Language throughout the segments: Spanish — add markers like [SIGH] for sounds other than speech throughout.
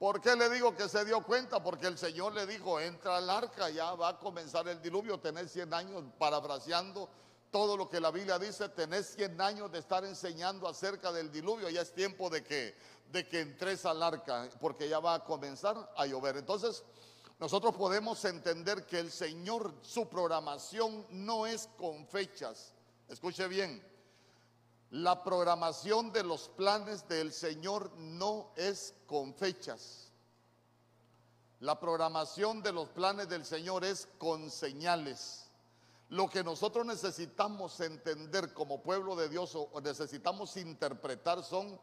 ¿Por qué le digo que se dio cuenta? Porque el Señor le dijo, entra al arca, ya va a comenzar el diluvio, tenés 100 años, parafraseando todo lo que la Biblia dice, tenés 100 años de estar enseñando acerca del diluvio, ya es tiempo de que, de que entres al arca, porque ya va a comenzar a llover. Entonces, nosotros podemos entender que el Señor, su programación no es con fechas. Escuche bien, la programación de los planes del Señor no es con fechas. La programación de los planes del Señor es con señales. Lo que nosotros necesitamos entender como pueblo de Dios o necesitamos interpretar son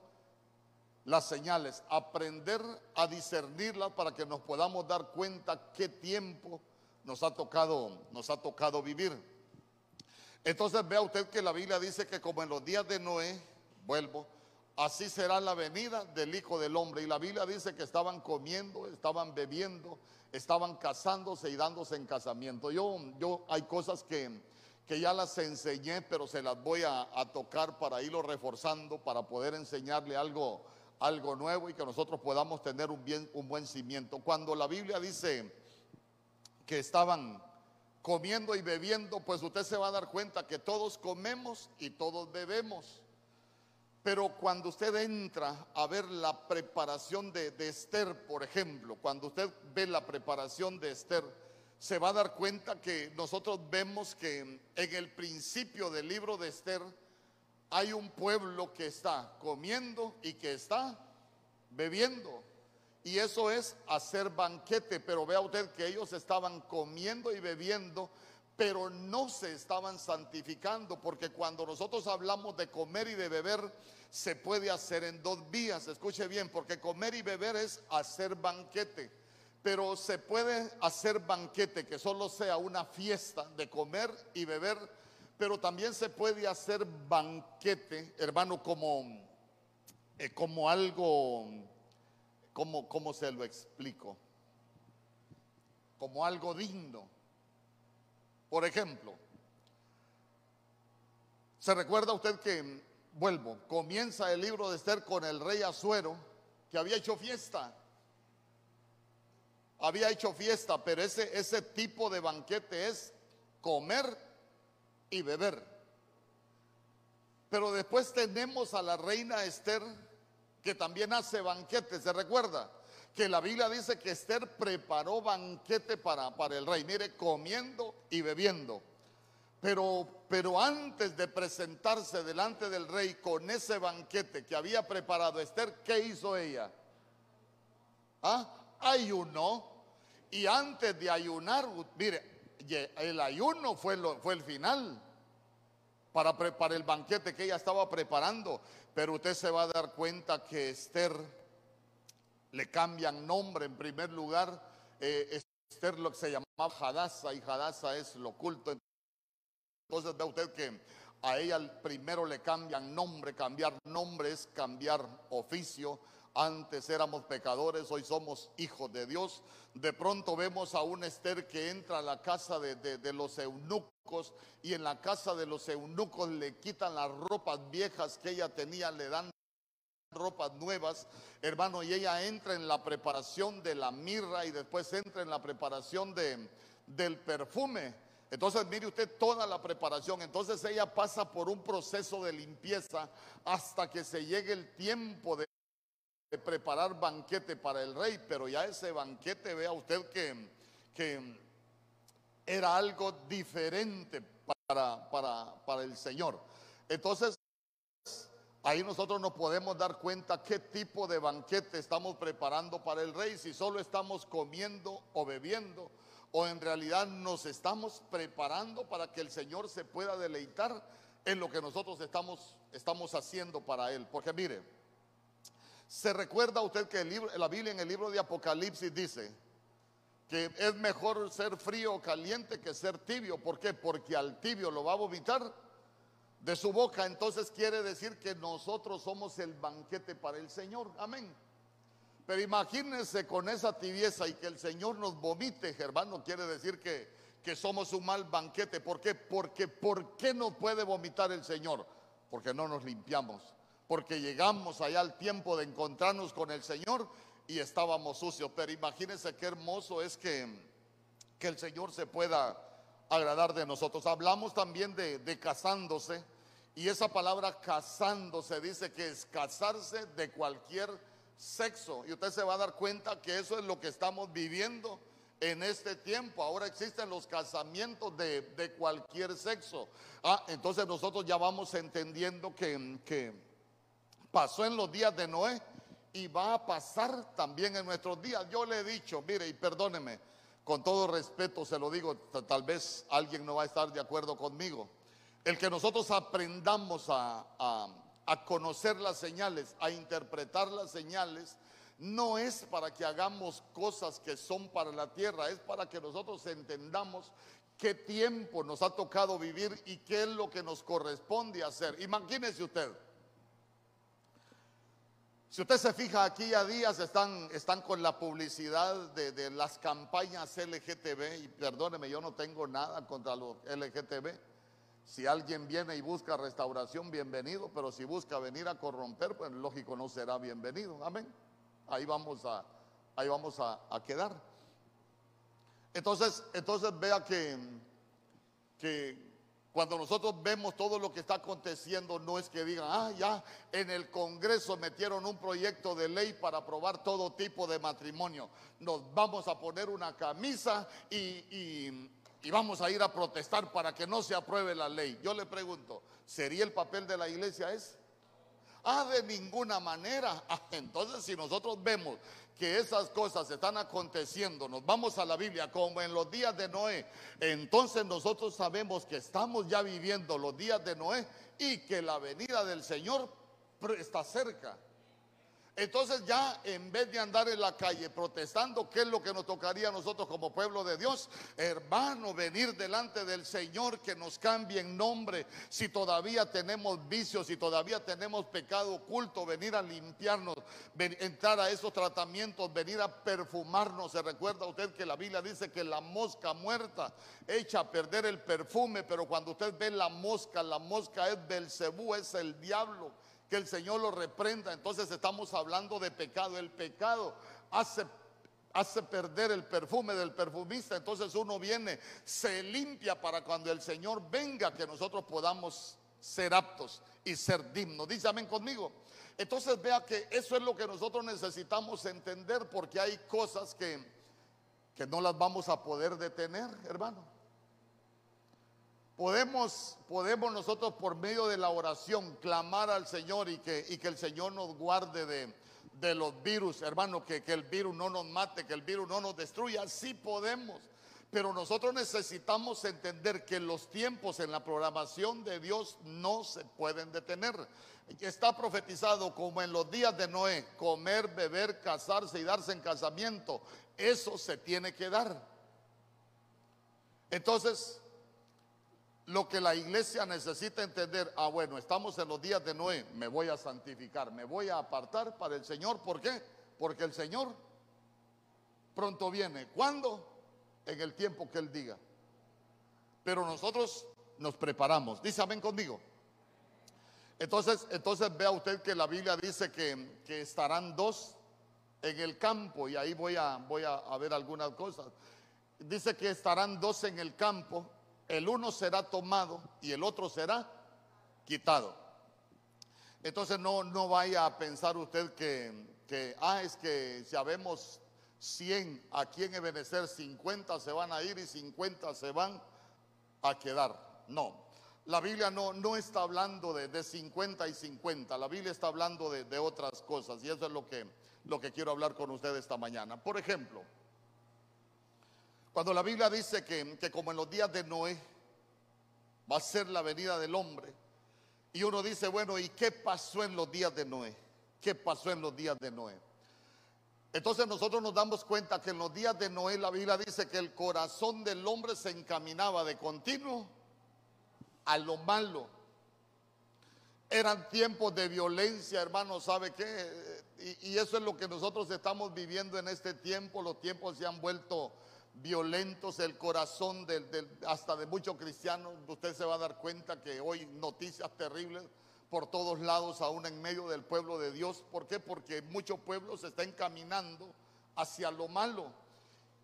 las señales, aprender a discernirlas para que nos podamos dar cuenta qué tiempo nos ha tocado, nos ha tocado vivir. Entonces vea usted que la Biblia dice que como en los días de Noé, vuelvo, así será la venida del Hijo del Hombre. Y la Biblia dice que estaban comiendo, estaban bebiendo, estaban casándose y dándose en casamiento. Yo, yo hay cosas que, que ya las enseñé, pero se las voy a, tocar para irlo reforzando, para poder enseñarle algo, algo nuevo y que nosotros podamos tener un, bien, un buen cimiento. Cuando la Biblia dice que estaban comiendo y bebiendo, pues usted se va a dar cuenta que todos comemos y todos bebemos. Pero cuando usted entra a ver la preparación de, Esther, por ejemplo, cuando usted ve la preparación de Esther, se va a dar cuenta que nosotros vemos que en el principio del libro de Esther hay un pueblo que está comiendo y que está bebiendo. Y eso es hacer banquete, pero vea usted que ellos estaban comiendo y bebiendo, pero no se estaban santificando, porque cuando nosotros hablamos de comer y de beber, se puede hacer en dos vías. Escuche bien, porque comer y beber es hacer banquete, pero se puede hacer banquete que solo sea una fiesta de comer y beber, pero también se puede hacer banquete, hermano, como, eh, como algo ¿Cómo, se lo explico? Como algo digno. Por ejemplo, ¿se recuerda usted que, vuelvo, comienza el libro de Esther con el rey Azuero, que había hecho fiesta? Había hecho fiesta, pero ese, ese tipo de banquete es comer y beber. Pero después tenemos a la reina Esther que también hace banquete, ¿se recuerda? Que la Biblia dice que Esther preparó banquete para, para el rey, mire, comiendo y bebiendo. Pero, pero antes de presentarse delante del rey con ese banquete que había preparado Esther, ¿qué hizo ella? ¿Ah? Ayunó. Y antes de ayunar, mire, el ayuno fue, lo, fue el final para, preparar el banquete que ella estaba preparando. Pero usted se va a dar cuenta que Esther le cambian nombre en primer lugar. Eh, Esther lo que se llamaba Hadasa y Hadasa es lo oculto. Entonces ve usted que a ella primero le cambian nombre, cambiar nombre es cambiar oficio. Antes éramos pecadores, hoy somos hijos de Dios. De pronto vemos a un Esther que entra a la casa de, de, los eunucos y en la casa de los eunucos le quitan las ropas viejas que ella tenía, le dan ropas nuevas, hermano, y ella entra en la preparación de la mirra y después entra en la preparación de, del perfume. Entonces, mire usted toda la preparación. Entonces ella pasa por un proceso de limpieza hasta que se llegue el tiempo de de preparar banquete para el rey, pero ya ese banquete, vea usted que, que era algo diferente para, para, para el Señor. Entonces, ahí nosotros nos podemos dar cuenta qué tipo de banquete estamos preparando para el rey, si solo estamos comiendo o bebiendo, o en realidad nos estamos preparando para que el Señor se pueda deleitar en lo que nosotros estamos, estamos haciendo para Él. Porque mire, ¿Se recuerda usted que la Biblia en el libro de Apocalipsis dice que es mejor ser frío o caliente que ser tibio? ¿Por qué? Porque al tibio lo va a vomitar de su boca. Entonces quiere decir que nosotros somos el banquete para el Señor. Amén. Pero imagínense con esa tibieza y que el Señor nos vomite, hermano, quiere decir que, que somos un mal banquete. ¿Por qué? Porque ¿por qué no puede vomitar el Señor? Porque no nos limpiamos porque llegamos allá al tiempo de encontrarnos con el Señor y estábamos sucios. Pero imagínense qué hermoso es que, que el Señor se pueda agradar de nosotros. Hablamos también de, casándose y esa palabra casándose dice que es casarse de cualquier sexo. Y usted se va a dar cuenta que eso es lo que estamos viviendo en este tiempo. Ahora existen los casamientos de, de cualquier sexo. Ah, entonces nosotros ya vamos entendiendo que, que pasó en los días de Noé y va a pasar también en nuestros días. Yo le he dicho, mire, y perdóneme, con todo respeto se lo digo, tal vez alguien no va a estar de acuerdo conmigo. El que nosotros aprendamos a, a, a conocer las señales, a interpretar las señales, no es para que hagamos cosas que son para la tierra, es para que nosotros entendamos qué tiempo nos ha tocado vivir y qué es lo que nos corresponde hacer. Imagínese usted, si usted se fija aquí a días están, están con la publicidad de, de, las campañas LGTB y perdóneme, yo no tengo nada contra los LGTB. Si alguien viene y busca restauración, bienvenido, pero si busca venir a corromper, pues lógico no será bienvenido. Amén. Ahí vamos a, ahí vamos a, a quedar. Entonces, entonces vea que, que cuando nosotros vemos todo lo que está aconteciendo, no es que digan, ah, ya en el Congreso metieron un proyecto de ley para aprobar todo tipo de matrimonio. Nos vamos a poner una camisa y, y, vamos a ir a protestar para que no se apruebe la ley. Yo le pregunto, ¿sería el papel de la iglesia ese? Ah, de ninguna manera. [LAUGHS] Entonces, si nosotros vemos que esas cosas están aconteciendo, nos vamos a la Biblia como en los días de Noé, entonces nosotros sabemos que estamos ya viviendo los días de Noé y que la venida del Señor está cerca. Entonces ya en vez de andar en la calle protestando, ¿qué es lo que nos tocaría a nosotros como pueblo de Dios? Hermano, venir delante del Señor que nos cambie en nombre. Si todavía tenemos vicios, si todavía tenemos pecado oculto, venir a limpiarnos, entrar a esos tratamientos, venir a perfumarnos. Se recuerda usted que la Biblia dice que la mosca muerta echa a perder el perfume, pero cuando usted ve la mosca, la mosca es Belcebú, es el diablo que el Señor lo reprenda. Entonces estamos hablando de pecado. El pecado hace, hace perder el perfume del perfumista. Entonces uno viene, se limpia para cuando el Señor venga, que nosotros podamos ser aptos y ser dignos. Dice amén conmigo. Entonces vea que eso es lo que nosotros necesitamos entender porque hay cosas que, que no las vamos a poder detener, hermano. Podemos, podemos nosotros por medio de la oración clamar al Señor y que, y que el Señor nos guarde de, de los virus, hermano, que, que el virus no nos mate, que el virus no nos destruya. Sí podemos. Pero nosotros necesitamos entender que los tiempos en la programación de Dios no se pueden detener. Está profetizado como en los días de Noé, comer, beber, casarse y darse en casamiento. Eso se tiene que dar. Entonces, lo que la iglesia necesita entender, ah bueno, estamos en los días de Noé, me voy a santificar, me voy a apartar para el Señor, ¿por qué? Porque el Señor pronto viene. ¿Cuándo? En el tiempo que Él diga. Pero nosotros nos preparamos. Dice amén conmigo. Entonces, entonces vea usted que la Biblia dice que, que estarán dos en el campo y ahí voy a, voy a ver algunas cosas. Dice que estarán dos en el campo el uno será tomado y el otro será quitado. Entonces no, no vaya a pensar usted que, que, ah, es que si habemos 100 aquí en Ebenecer, 50 se van a ir y 50 se van a quedar. No, la Biblia no, no está hablando de, de 50 y 50, la Biblia está hablando de, de, otras cosas y eso es lo que, lo que quiero hablar con ustedes esta mañana. Por ejemplo, cuando la Biblia dice que, que, como en los días de Noé va a ser la venida del hombre, y uno dice, bueno, ¿y qué pasó en los días de Noé? ¿Qué pasó en los días de Noé? Entonces nosotros nos damos cuenta que en los días de Noé la Biblia dice que el corazón del hombre se encaminaba de continuo a lo malo. Eran tiempos de violencia, hermano, ¿sabe qué? Y, y, eso es lo que nosotros estamos viviendo en este tiempo. Los tiempos se han vuelto violentos, el corazón del, hasta de muchos cristianos. Usted se va a dar cuenta que hoy noticias terribles por todos lados, aún en medio del pueblo de Dios. ¿Por qué? Porque muchos pueblos se están encaminando hacia lo malo.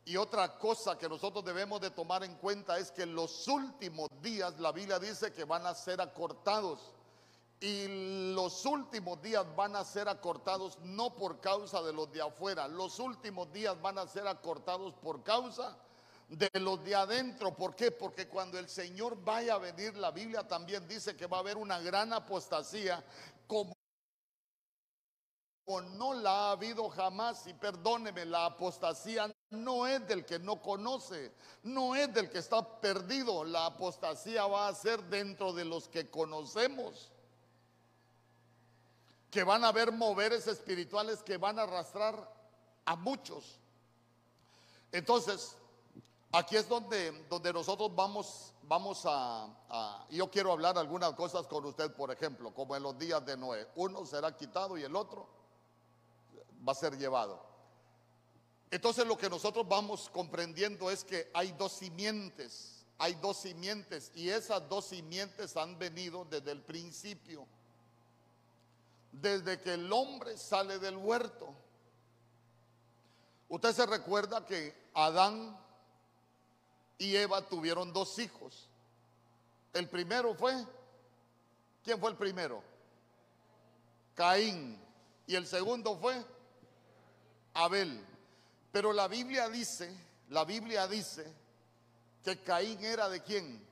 Y otra cosa que nosotros debemos de tomar en cuenta es que los últimos días, la Biblia dice que van a ser acortados. Y los últimos días van a ser acortados no por causa de los de afuera, los últimos días van a ser acortados por causa de los de adentro. ¿Por qué? Porque cuando el Señor vaya a venir, la Biblia también dice que va a haber una gran apostasía como no la ha habido jamás. Y perdóneme, la apostasía no es del que no conoce, no es del que está perdido. La apostasía va a ser dentro de los que conocemos. Que van a haber moveres espirituales que van a arrastrar a muchos. Entonces, aquí es donde, donde nosotros vamos, vamos a, a, Yo quiero hablar algunas cosas con usted, por ejemplo, como en los días de Noé. Uno será quitado y el otro va a ser llevado. Entonces lo que nosotros vamos comprendiendo es que hay dos simientes, hay dos simientes y esas dos simientes han venido desde el principio, desde que el hombre sale del huerto. Usted se recuerda que Adán y Eva tuvieron dos hijos. El primero fue, ¿quién fue el primero? Caín. Y el segundo fue Abel. Pero la Biblia dice, la Biblia dice que Caín era de quién?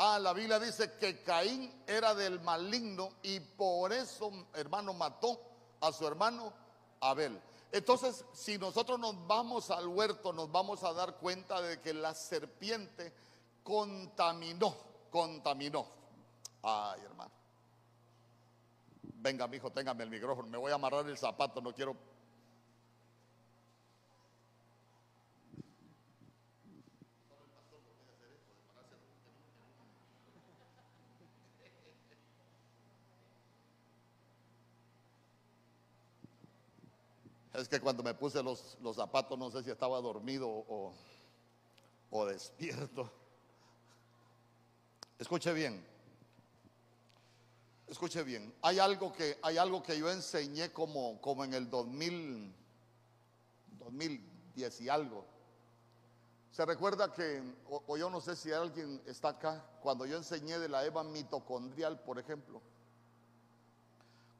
Ah, la Biblia dice que Caín era del maligno y por eso, hermano, mató a su hermano Abel. Entonces, si nosotros nos vamos al huerto, nos vamos a dar cuenta de que la serpiente contaminó, contaminó. Ay, hermano. Venga, mi hijo, téngame el micrófono. Me voy a amarrar el zapato, no quiero Es que cuando me puse los, los zapatos no sé si estaba dormido o, o despierto. Escuche bien. Escuche bien. Hay algo que, hay algo que yo enseñé como, como en el 2000, 2010 y algo. Se recuerda que, o yo no sé si alguien está acá, cuando yo enseñé de la EVA mitocondrial, por ejemplo.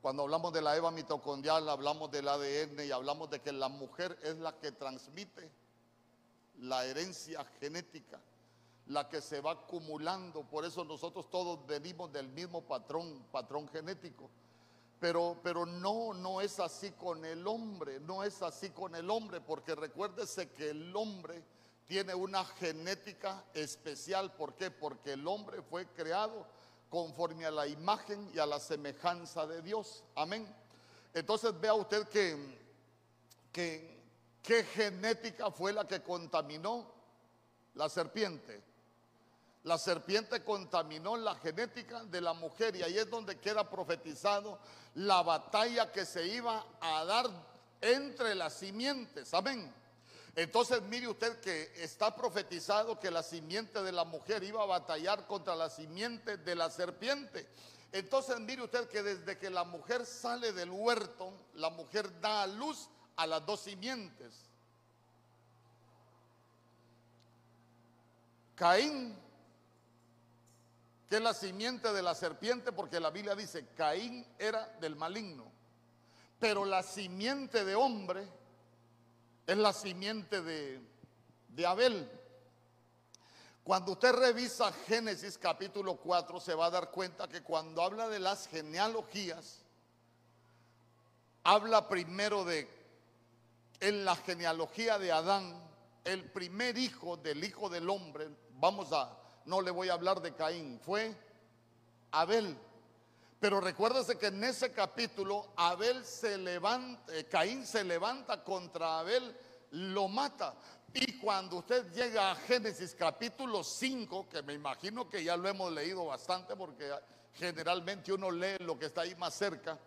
Cuando hablamos de la EVA mitocondrial, hablamos del ADN y hablamos de que la mujer es la que transmite la herencia genética, la que se va acumulando. Por eso nosotros todos venimos del mismo patrón, patrón genético. Pero, pero no, no es así con el hombre, no es así con el hombre, porque recuérdese que el hombre tiene una genética especial. ¿Por qué? Porque el hombre fue creado conforme a la imagen y a la semejanza de Dios. Amén. Entonces vea usted que, que qué genética fue la que contaminó la serpiente. La serpiente contaminó la genética de la mujer y ahí es donde queda profetizado la batalla que se iba a dar entre las simientes. Amén. Entonces mire usted que está profetizado que la simiente de la mujer iba a batallar contra la simiente de la serpiente. Entonces mire usted que desde que la mujer sale del huerto, la mujer da a luz a las dos simientes. Caín, que es la simiente de la serpiente, porque la Biblia dice, Caín era del maligno, pero la simiente de hombre es la simiente de, Abel. Cuando usted revisa Génesis capítulo 4, se va a dar cuenta que cuando habla de las genealogías, habla primero de, en la genealogía de Adán, el primer hijo del hijo del hombre, vamos a, no le voy a hablar de Caín, fue Abel. Pero recuérdese que en ese capítulo Abel se levanta, eh, Caín se levanta contra Abel, lo mata. Y cuando usted llega a Génesis capítulo 5, que me imagino que ya lo hemos leído bastante porque generalmente uno lee lo que está ahí más cerca.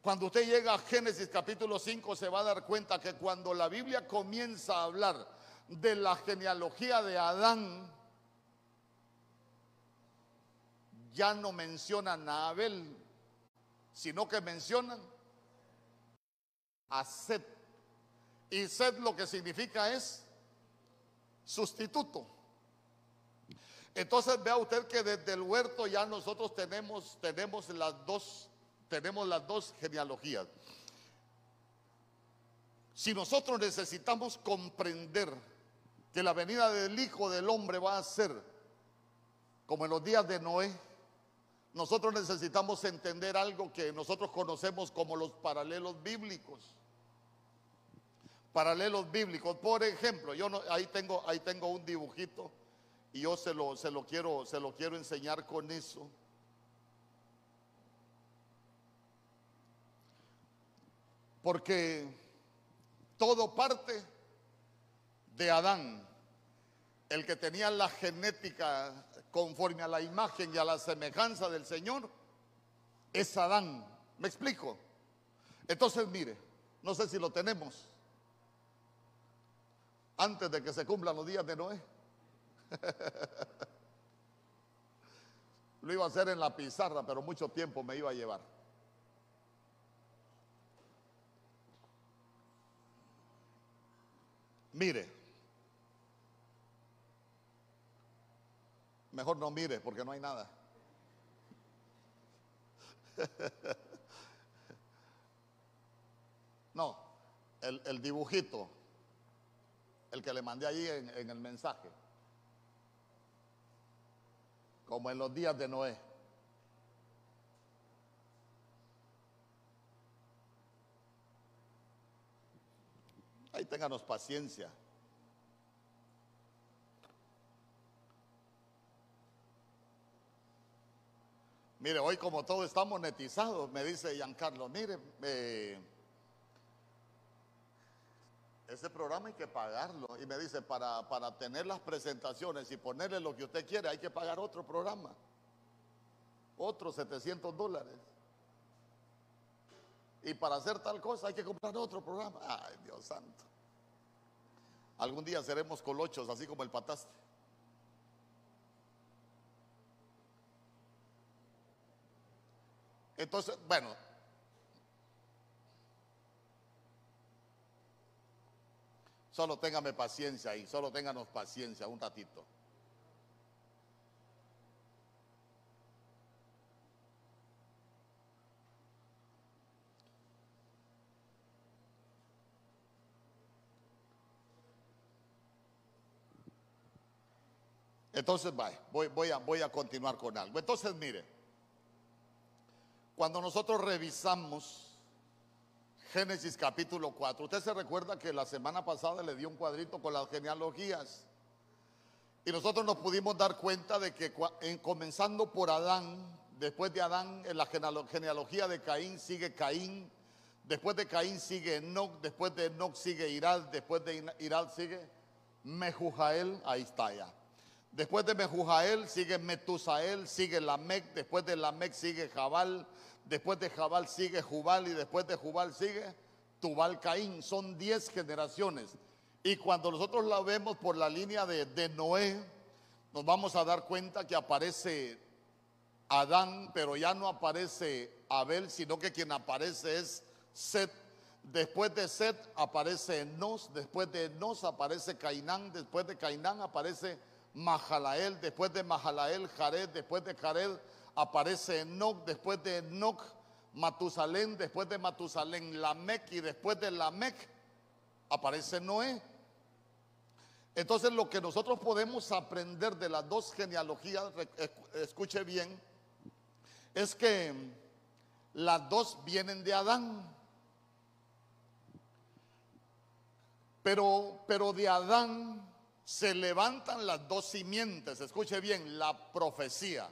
Cuando usted llega a Génesis capítulo 5 se va a dar cuenta que cuando la Biblia comienza a hablar de la genealogía de Adán, ya no mencionan a Abel, sino que mencionan a Seth. Y Seth lo que significa es sustituto. Entonces vea usted que desde el huerto ya nosotros tenemos, tenemos las dos, tenemos las dos genealogías. Si nosotros necesitamos comprender que la venida del Hijo del Hombre va a ser como en los días de Noé, nosotros necesitamos entender algo que nosotros conocemos como los paralelos bíblicos. Paralelos bíblicos. Por ejemplo, yo no, ahí tengo, ahí tengo un dibujito y yo se lo, se lo quiero, se lo quiero enseñar con eso. Porque todo parte de Adán, el que tenía la genética conforme a la imagen y a la semejanza del Señor, es Adán. ¿Me explico? Entonces, mire, no sé si lo tenemos antes de que se cumplan los días de Noé. [LAUGHS] lo iba a hacer en la pizarra, pero mucho tiempo me iba a llevar. Mire, Mejor no mire porque no hay nada. [LAUGHS] No, el, dibujito, el que le mandé allí en, en el mensaje, como en los días de Noé. Ahí ténganos paciencia. Mire, hoy como todo está monetizado, me dice Giancarlo, mire, ese programa hay que pagarlo. Y me dice, para, para tener las presentaciones y ponerle lo que usted quiere, hay que pagar otro programa. Otros 700 dólares. Y para hacer tal cosa hay que comprar otro programa. Ay, Dios santo. Algún día seremos colochos, así como el pataste. Entonces, bueno, solo téngame paciencia y solo ténganos paciencia un ratito. Entonces, voy, voy, a, voy a continuar con algo. Entonces, mire, cuando nosotros revisamos Génesis capítulo 4, usted se recuerda que la semana pasada le dio un cuadrito con las genealogías. Y nosotros nos pudimos dar cuenta de que comenzando por Adán, después de Adán, en la genealogía de Caín sigue Caín, después de Caín sigue Enoch, después de Enoch sigue Irad, después de Irad sigue Mejujael, ahí está ya. Después de Mejujael sigue Metusael, sigue Lamec, después de Lamec sigue Jabal, después de Jabal sigue Jubal y después de Jubal sigue Tubal Caín. Son diez generaciones. Y cuando nosotros la vemos por la línea de, de Noé, nos vamos a dar cuenta que aparece Adán, pero ya no aparece Abel, sino que quien aparece es Set. Después de Set aparece Nos, después de Nos aparece Cainán, después de Cainán aparece Mahalael, después de Mahalael, Jared, después de Jared aparece Enoch, después de Enoch, Matusalén, después de Matusalén, Lamec y después de Lamec aparece Noé. Entonces lo que nosotros podemos aprender de las dos genealogías, escuche bien, es que las dos vienen de Adán. Pero, pero de Adán se levantan las dos simientes, escuche bien, la profecía.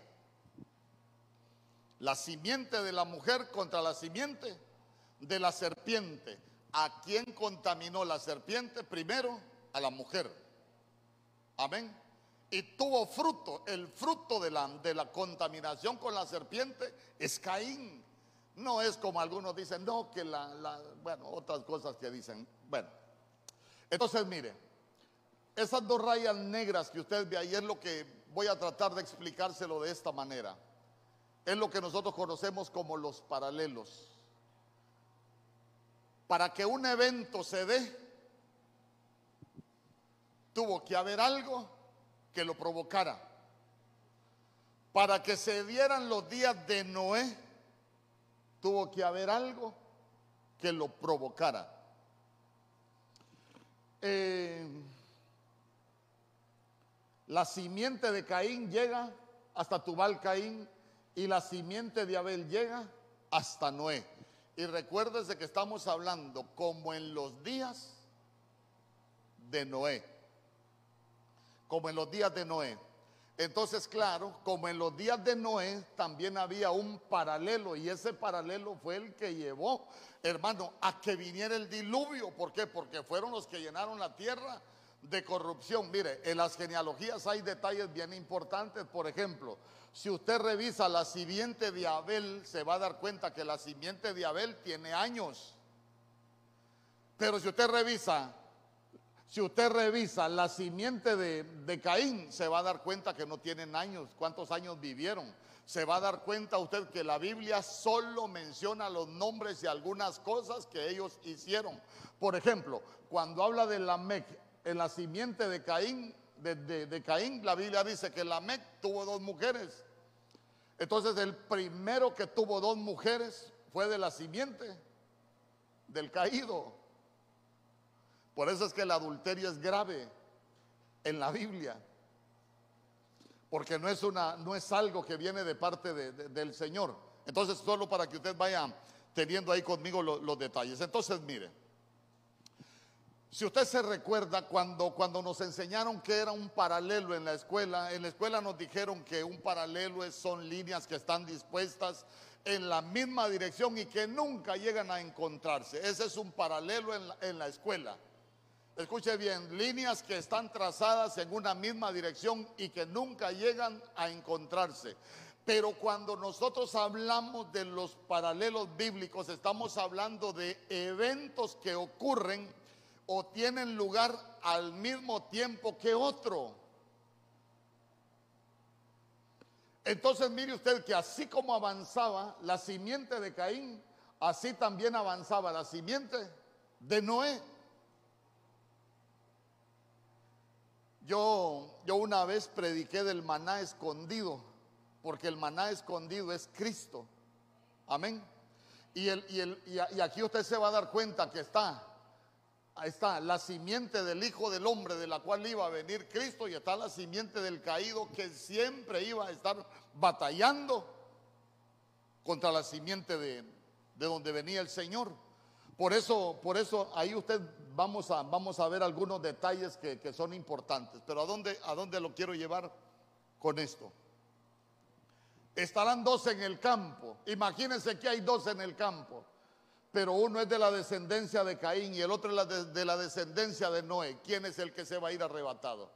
La simiente de la mujer contra la simiente de la serpiente. ¿A quién contaminó la serpiente? Primero a la mujer. Amén. Y tuvo fruto. El fruto de la, de la contaminación con la serpiente es Caín. No es como algunos dicen, no, que la, la, bueno, otras cosas que dicen. Bueno, entonces mire, esas dos rayas negras que usted ve ahí es lo que voy a tratar de explicárselo de esta manera. es lo que nosotros conocemos como los paralelos. Para que un evento se dé, tuvo que haber algo que lo provocara. Para que se dieran los días de Noé, tuvo que haber algo que lo provocara. Eh, la simiente de Caín llega hasta Tubal Caín y la simiente de Abel llega hasta Noé. Y recuérdese que estamos hablando como en los días de Noé. Como en los días de Noé. Entonces, claro, como en los días de Noé también había un paralelo y ese paralelo fue el que llevó, hermano, a que viniera el diluvio. ¿Por qué? Porque fueron los que llenaron la tierra de corrupción. Mire, en las genealogías hay detalles bien importantes. Por ejemplo, si usted revisa la simiente de Abel, se va a dar cuenta que la simiente de Abel tiene años. Pero si usted revisa, si usted revisa la simiente de, Caín, se va a dar cuenta que no tienen años. ¿Cuántos años vivieron? Se va a dar cuenta usted que la Biblia solo menciona los nombres y algunas cosas que ellos hicieron. Por ejemplo, cuando habla de Lamec, en la simiente de Caín, de, Caín, la Biblia dice que Lamec tuvo dos mujeres. Entonces el primero que tuvo dos mujeres fue de la simiente del caído. Por eso es que el adulterio es grave en la Biblia. Porque no es, una, no es algo que viene de parte del Señor. Entonces, solo para que usted vaya teniendo ahí conmigo los detalles. Entonces, mire. Si usted se recuerda cuando, cuando nos enseñaron que era un paralelo en la escuela, en la escuela nos dijeron que un paralelo son líneas que están dispuestas en la misma dirección y que nunca llegan a encontrarse. Ese es un paralelo en en la escuela. Escuche bien, líneas que están trazadas en una misma dirección y que nunca llegan a encontrarse. Pero cuando nosotros hablamos de los paralelos bíblicos, estamos hablando de eventos que ocurren o tienen lugar al mismo tiempo que otro. Entonces mire usted que así como avanzaba la simiente de Caín, así también avanzaba la simiente de Noé. Yo, yo una vez prediqué del maná escondido, porque el maná escondido es Cristo. Amén. Y, el, y, el, y aquí usted se va a dar cuenta que está Ahí está la simiente del Hijo del Hombre de la cual iba a venir Cristo y está la simiente del caído que siempre iba a estar batallando contra la simiente de, donde venía el Señor. Por eso, por eso ahí usted vamos a, vamos a ver algunos detalles que, que son importantes. Pero ¿a dónde, ¿a dónde lo quiero llevar con esto? Estarán dos en el campo. Imagínense que hay dos en el campo pero uno es de la descendencia de Caín y el otro es de, la descendencia de Noé. ¿Quién es el que se va a ir arrebatado?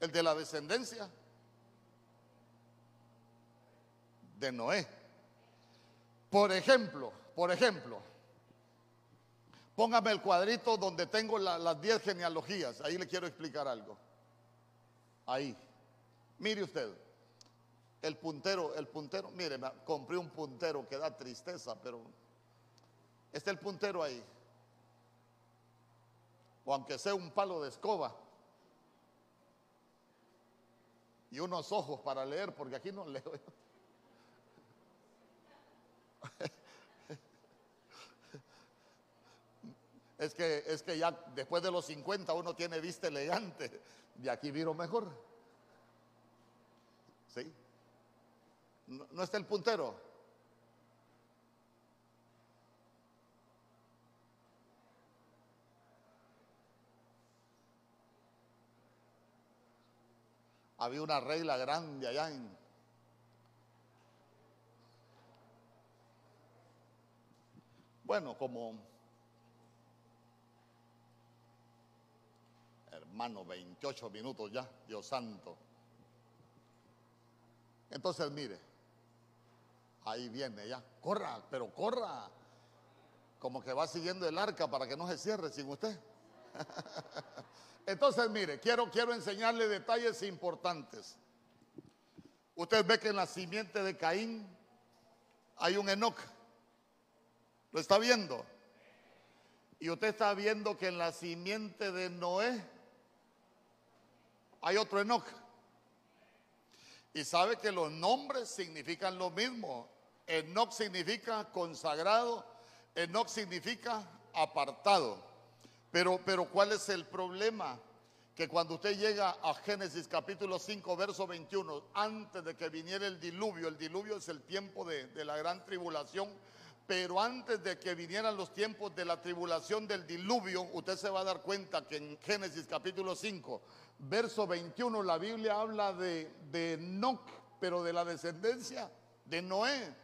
El de la descendencia de Noé. Por ejemplo, por ejemplo, póngame el cuadrito donde tengo las 10 genealogías. Ahí le quiero explicar algo. Ahí. Mire usted. El puntero, el puntero, mire, compré un puntero que da tristeza, pero está el puntero ahí. O aunque sea un palo de escoba. Y unos ojos para leer, porque aquí no leo. [LAUGHS] Es que, es que ya después de los 50 uno tiene vista elegante. De aquí viro mejor. ¿Sí? ¿No, está el puntero? Había una regla grande allá en... Bueno, como... Hermano, 28 minutos ya, Dios santo. Entonces, mire, Ahí viene ya. Corra, pero corra. Como que va siguiendo el arca para que no se cierre sin usted. [LAUGHS] Entonces, mire, quiero, quiero enseñarle detalles importantes. Usted ve que en la simiente de Caín hay un Enoch. ¿Lo está viendo? Y usted está viendo que en la simiente de Noé hay otro Enoch. Y sabe que los nombres significan lo mismo. Enoch significa consagrado, Enoch significa apartado. Pero, pero ¿cuál es el problema? Que cuando usted llega a Génesis capítulo 5, verso 21, antes de que viniera el diluvio, el diluvio es el tiempo de, de la gran tribulación, pero antes de que vinieran los tiempos de la tribulación del diluvio, usted se va a dar cuenta que en Génesis capítulo 5, verso 21, la Biblia habla de, de Enoch, pero de la descendencia de Noé.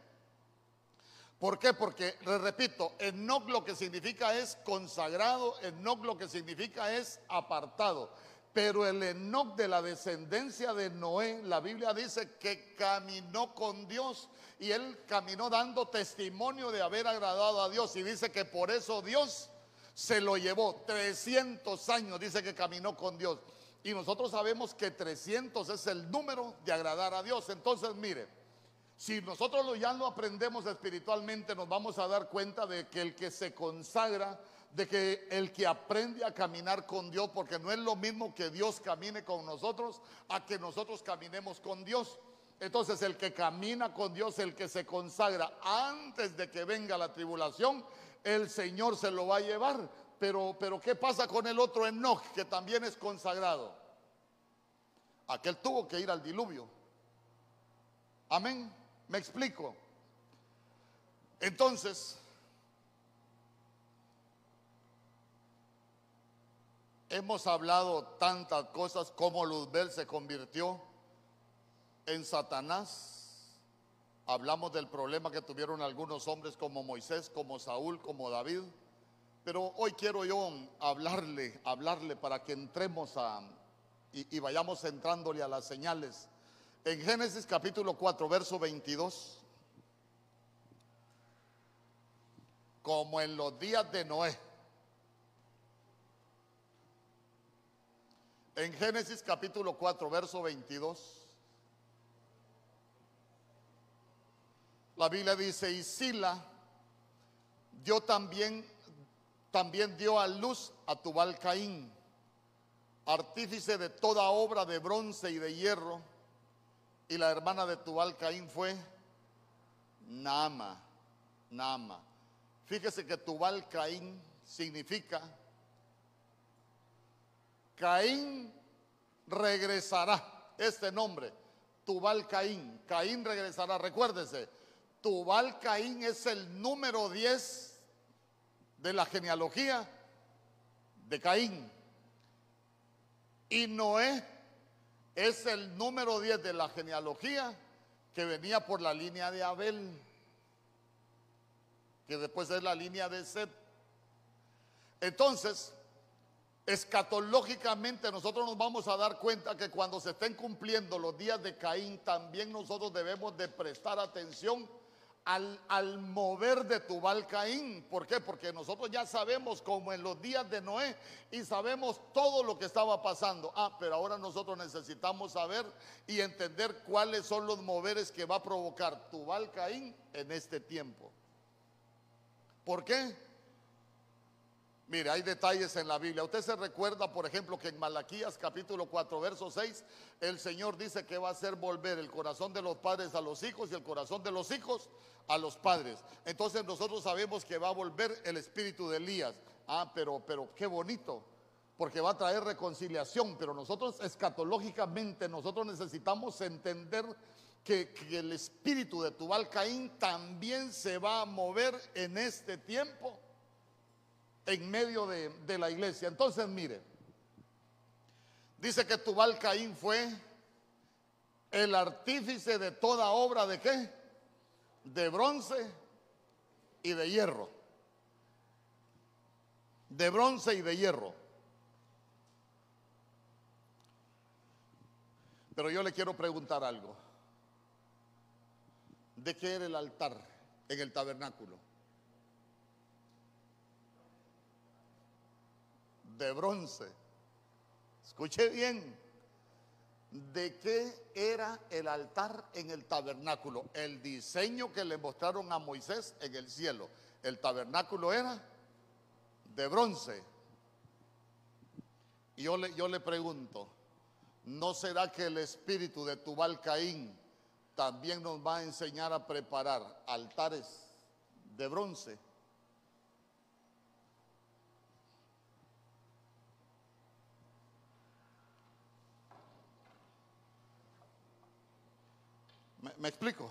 ¿Por qué? Porque, le repito, Enoch lo que significa es consagrado, Enoch lo que significa es apartado. Pero el Enoch de la descendencia de Noé, la Biblia dice que caminó con Dios y él caminó dando testimonio de haber agradado a Dios y dice que por eso Dios se lo llevó. 300 años dice que caminó con Dios. Y nosotros sabemos que 300 es el número de agradar a Dios. Entonces, mire, si nosotros ya lo aprendemos espiritualmente, nos vamos a dar cuenta de que el que se consagra, de que el que aprende a caminar con Dios, porque no es lo mismo que Dios camine con nosotros, a que nosotros caminemos con Dios. Entonces el que camina con Dios, el que se consagra antes de que venga la tribulación, el Señor se lo va a llevar. Pero, pero ¿qué pasa con el otro Enoch, que también es consagrado? Aquel tuvo que ir al diluvio. Amén. ¿Me explico? Entonces, hemos hablado tantas cosas como Luzbel se convirtió en Satanás. Hablamos del problema que tuvieron algunos hombres como Moisés, como Saúl, como David. Pero hoy quiero yo hablarle, hablarle para que entremos a y, y vayamos entrándole a las señales en Génesis capítulo 4, verso 22, como en los días de Noé. En Génesis capítulo 4, verso 22, la Biblia dice, y Sila dio también, también dio a luz a Tubal Caín, artífice de toda obra de bronce y de hierro, y la hermana de Tubal Caín fue Nama. Nama. Fíjese que Tubal Caín significa Caín regresará. Este nombre, Tubal Caín. Caín regresará. Recuérdese, Tubal Caín es el número 10 de la genealogía de Caín. Y Noé es el número 10 de la genealogía que venía por la línea de Abel, que después es la línea de Seth. Entonces, escatológicamente nosotros nos vamos a dar cuenta que cuando se estén cumpliendo los días de Caín, también nosotros debemos de prestar atención al, mover de Tubal Caín. ¿Por qué? Porque nosotros ya sabemos como en los días de Noé y sabemos todo lo que estaba pasando. Ah, pero ahora nosotros necesitamos saber y entender cuáles son los moveres que va a provocar Tubal Caín en este tiempo. ¿Por qué? Mire, hay detalles en la Biblia. Usted se recuerda, por ejemplo, que en Malaquías capítulo 4, verso 6, el Señor dice que va a hacer volver el corazón de los padres a los hijos y el corazón de los hijos a los padres. Entonces nosotros sabemos que va a volver el espíritu de Elías. Ah, pero, pero qué bonito, porque va a traer reconciliación. Pero nosotros escatológicamente, nosotros necesitamos entender que, que el espíritu de Tubal Caín también se va a mover en este tiempo en medio de, la iglesia. Entonces, mire, dice que Tubal Caín fue el artífice de toda obra de qué? De bronce y de hierro. De bronce y de hierro. Pero yo le quiero preguntar algo. ¿De qué era el altar en el tabernáculo? De bronce. Escuche bien, de qué era el altar en el tabernáculo. El diseño que le mostraron a Moisés en el cielo. El tabernáculo era de bronce. Y yo le, yo le pregunto, ¿no será que el espíritu de Tubal Caín también nos va a enseñar a preparar altares de bronce? ¿Me, explico?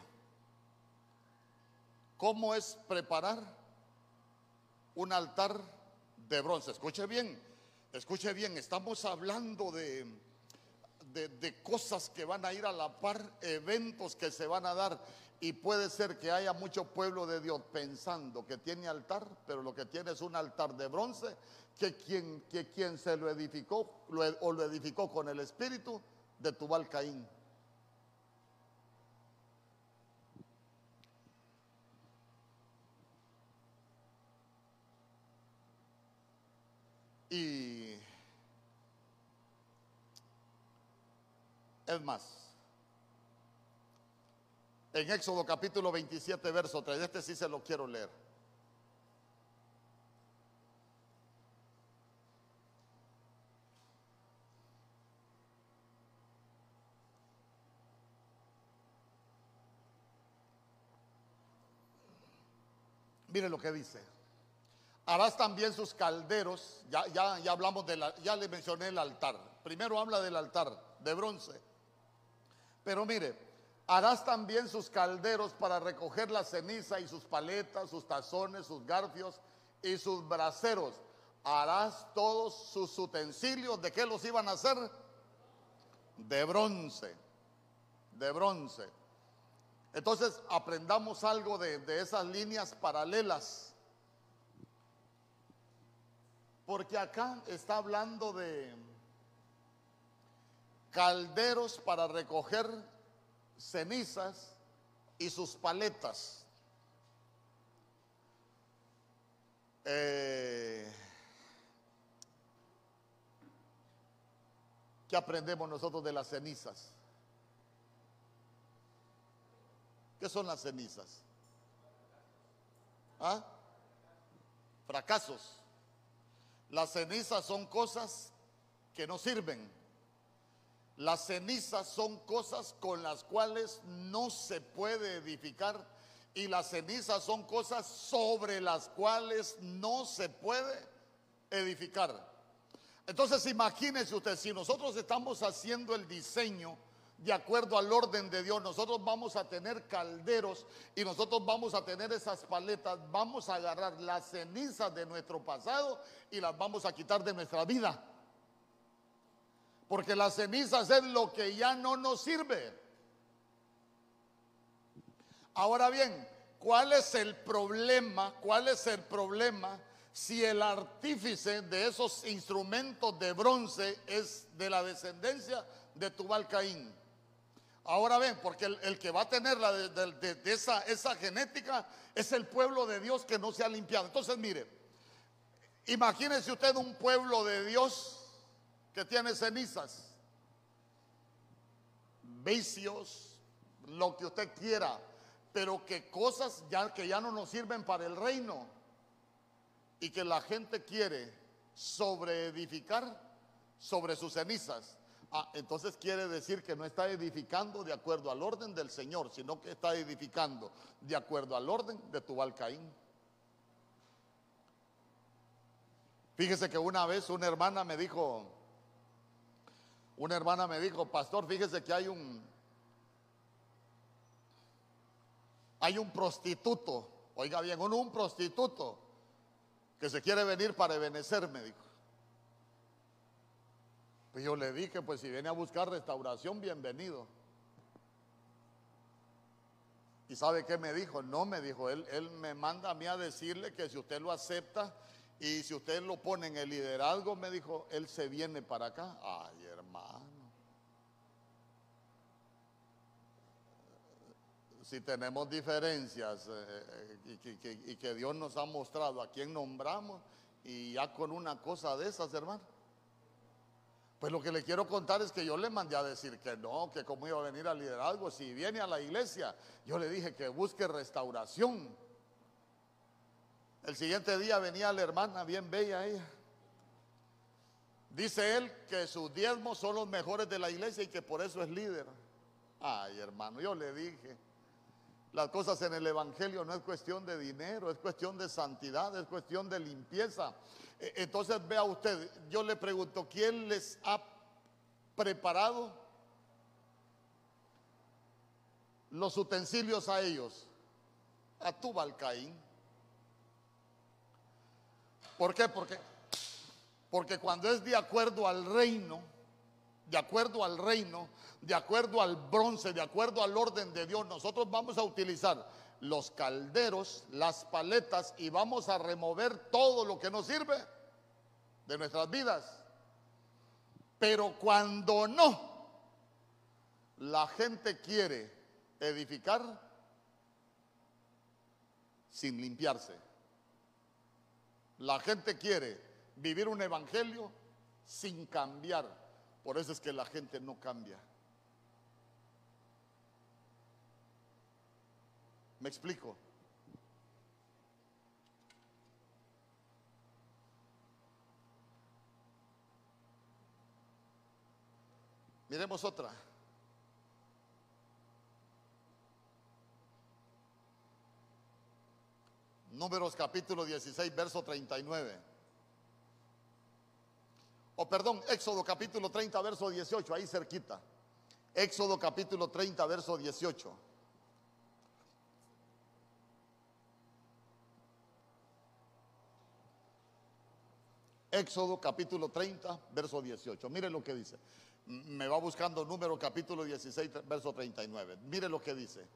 ¿Cómo es preparar un altar de bronce? Escuche bien, escuche bien, estamos hablando de, de, cosas que van a ir a la par, eventos que se van a dar. Y puede ser que haya mucho pueblo de Dios pensando que tiene altar, pero lo que tiene es un altar de bronce, que quien, que quien se lo edificó o lo edificó con el espíritu de Tubal Caín. Y es más, en Éxodo capítulo 27, verso 3, este sí se lo quiero leer. Mire lo que dice. Harás también sus calderos, ya, ya, ya hablamos de la, ya le mencioné el altar. Primero habla del altar de bronce. Pero mire, harás también sus calderos para recoger la ceniza y sus paletas, sus tazones, sus garfios y sus braseros. Harás todos sus utensilios. ¿De qué los iban a hacer? De bronce. De bronce. Entonces aprendamos algo de, de esas líneas paralelas porque acá está hablando de calderos para recoger cenizas y sus paletas. Eh, ¿Qué aprendemos nosotros de las cenizas? ¿Qué son las cenizas? ¿Ah? Fracasos. Las cenizas son cosas que no sirven. Las cenizas son cosas con las cuales no se puede edificar y las cenizas son cosas sobre las cuales no se puede edificar. Entonces imagínese usted, si nosotros estamos haciendo el diseño de acuerdo al orden de Dios. Nosotros vamos a tener calderos y nosotros vamos a tener esas paletas. Vamos a agarrar las cenizas de nuestro pasado y las vamos a quitar de nuestra vida. Porque las cenizas es lo que ya no nos sirve. Ahora bien, ¿cuál es el problema? ¿Cuál es el problema si el artífice de esos instrumentos de bronce es de la descendencia de Tubal Caín? Ahora ven, porque el, que va a tener de, esa, esa genética es el pueblo de Dios que no se ha limpiado. Entonces, mire, imagínese usted un pueblo de Dios que tiene cenizas, vicios, lo que usted quiera, pero que cosas ya que ya no nos sirven para el reino y que la gente quiere sobreedificar sobre sus cenizas. Ah, entonces quiere decir que no está edificando de acuerdo al orden del Señor, sino que está edificando de acuerdo al orden de tu Caín. Fíjese que una vez una hermana me dijo, una hermana me dijo, pastor, fíjese que hay un, hay un prostituto, oiga bien, un, un prostituto que se quiere venir para ebenecer, me dijo. Pues yo le dije, pues si viene a buscar restauración, bienvenido. ¿Y sabe qué me dijo? No, me dijo, él, él me manda a mí a decirle que si usted lo acepta y si usted lo pone en el liderazgo, me dijo, él se viene para acá. Ay, hermano. Si tenemos diferencias eh, eh, y que Dios nos ha mostrado a quién nombramos y ya con una cosa de esas, hermano Pues lo que le quiero contar es que yo le mandé a decir que no, que cómo iba a venir al liderazgo. Si viene a la iglesia, yo le dije que busque restauración. El siguiente día venía la hermana, bien bella ella. Dice él que sus diezmos son los mejores de la iglesia y que por eso es líder. Ay, hermano, yo le dije, las cosas en el Evangelio no es cuestión de dinero, es cuestión de santidad, es cuestión de limpieza. E, entonces vea usted, yo le pregunto, ¿quién les ha preparado los utensilios a ellos? A tu Balcaín. ¿Por qué? Porque, porque cuando es de acuerdo al reino, de acuerdo al reino, de acuerdo al bronce, de acuerdo al orden de Dios, nosotros vamos a utilizar los calderos, las paletas y vamos a remover todo lo que nos sirve de nuestras vidas. Pero cuando no, la gente quiere edificar sin limpiarse. La gente quiere vivir un evangelio sin cambiar. Por eso es que la gente no cambia. ¿Me explico? Miremos otra. Números capítulo 16, verso 39. O perdón, Éxodo capítulo 30, verso 18, ahí cerquita. Éxodo capítulo 30, verso 18. Éxodo capítulo 30, verso 18. Mire lo que dice. Me va buscando número capítulo 16, verso 39. Mire lo que dice.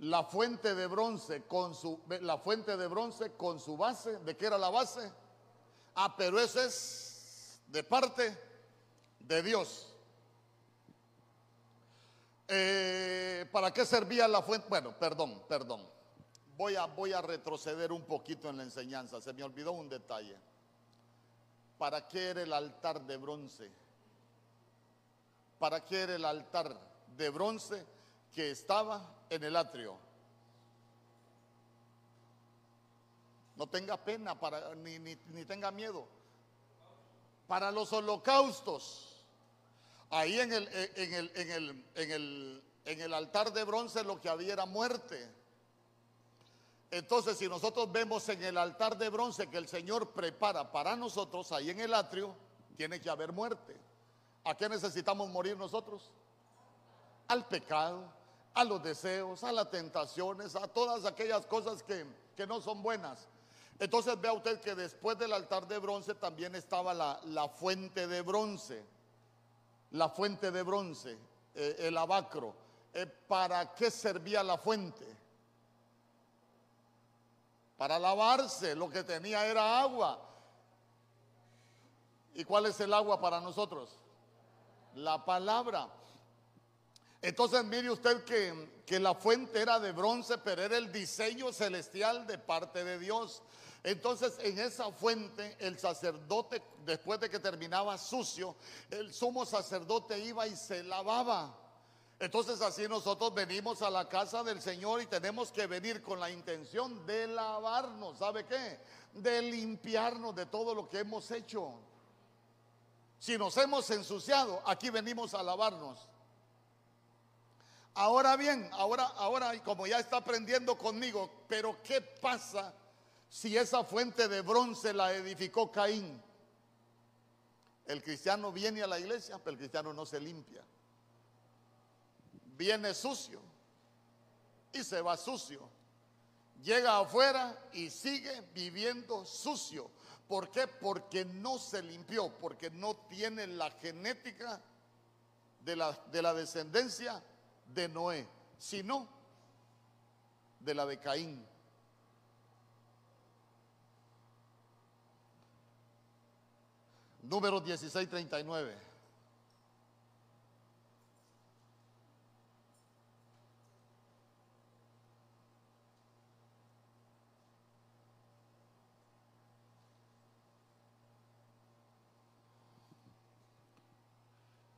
La fuente de bronce con su base, ¿de qué era la base? Ah, pero ese es de parte de Dios. Eh, ¿Para qué servía la fuente? Bueno, perdón, perdón. Voy a, voy a retroceder un poquito en la enseñanza. Se me olvidó un detalle. ¿Para qué era el altar de bronce? ¿Para qué era el altar de bronce que estaba en el atrio? No tenga pena para, ni, ni, tenga miedo. Para los holocaustos. Ahí en el, en, el, en, el, en, el, en el altar de bronce lo que había era muerte. Entonces, si nosotros vemos en el altar de bronce que el Señor prepara para nosotros, ahí en el atrio, tiene que haber muerte. ¿A qué necesitamos morir nosotros? Al pecado, a los deseos, a las tentaciones, a todas aquellas cosas que, no son buenas. Entonces vea usted que después del altar de bronce también estaba la, fuente de bronce. La fuente de bronce, eh, el abacro. Eh, ¿Para qué servía la fuente? Para lavarse lo que tenía era agua. ¿Y cuál es el agua para nosotros? La palabra. Entonces mire usted que, que, la fuente era de bronce, pero era el diseño celestial de parte de Dios. Entonces en esa fuente el sacerdote, después de que terminaba sucio, el sumo sacerdote iba y se lavaba. Entonces así nosotros venimos a la casa del Señor y tenemos que venir con la intención de lavarnos, ¿sabe qué? De limpiarnos de todo lo que hemos hecho. Si nos hemos ensuciado, aquí venimos a lavarnos. Ahora bien, ahora, ahora como ya está aprendiendo conmigo, pero ¿qué pasa si esa fuente de bronce la edificó Caín? El cristiano viene a la iglesia, pero el cristiano no se limpia viene sucio y se va sucio. Llega afuera y sigue viviendo sucio. ¿Por qué? Porque no se limpió, porque no tiene la genética de la, de la descendencia de Noé, sino de la de Caín. Número 1639.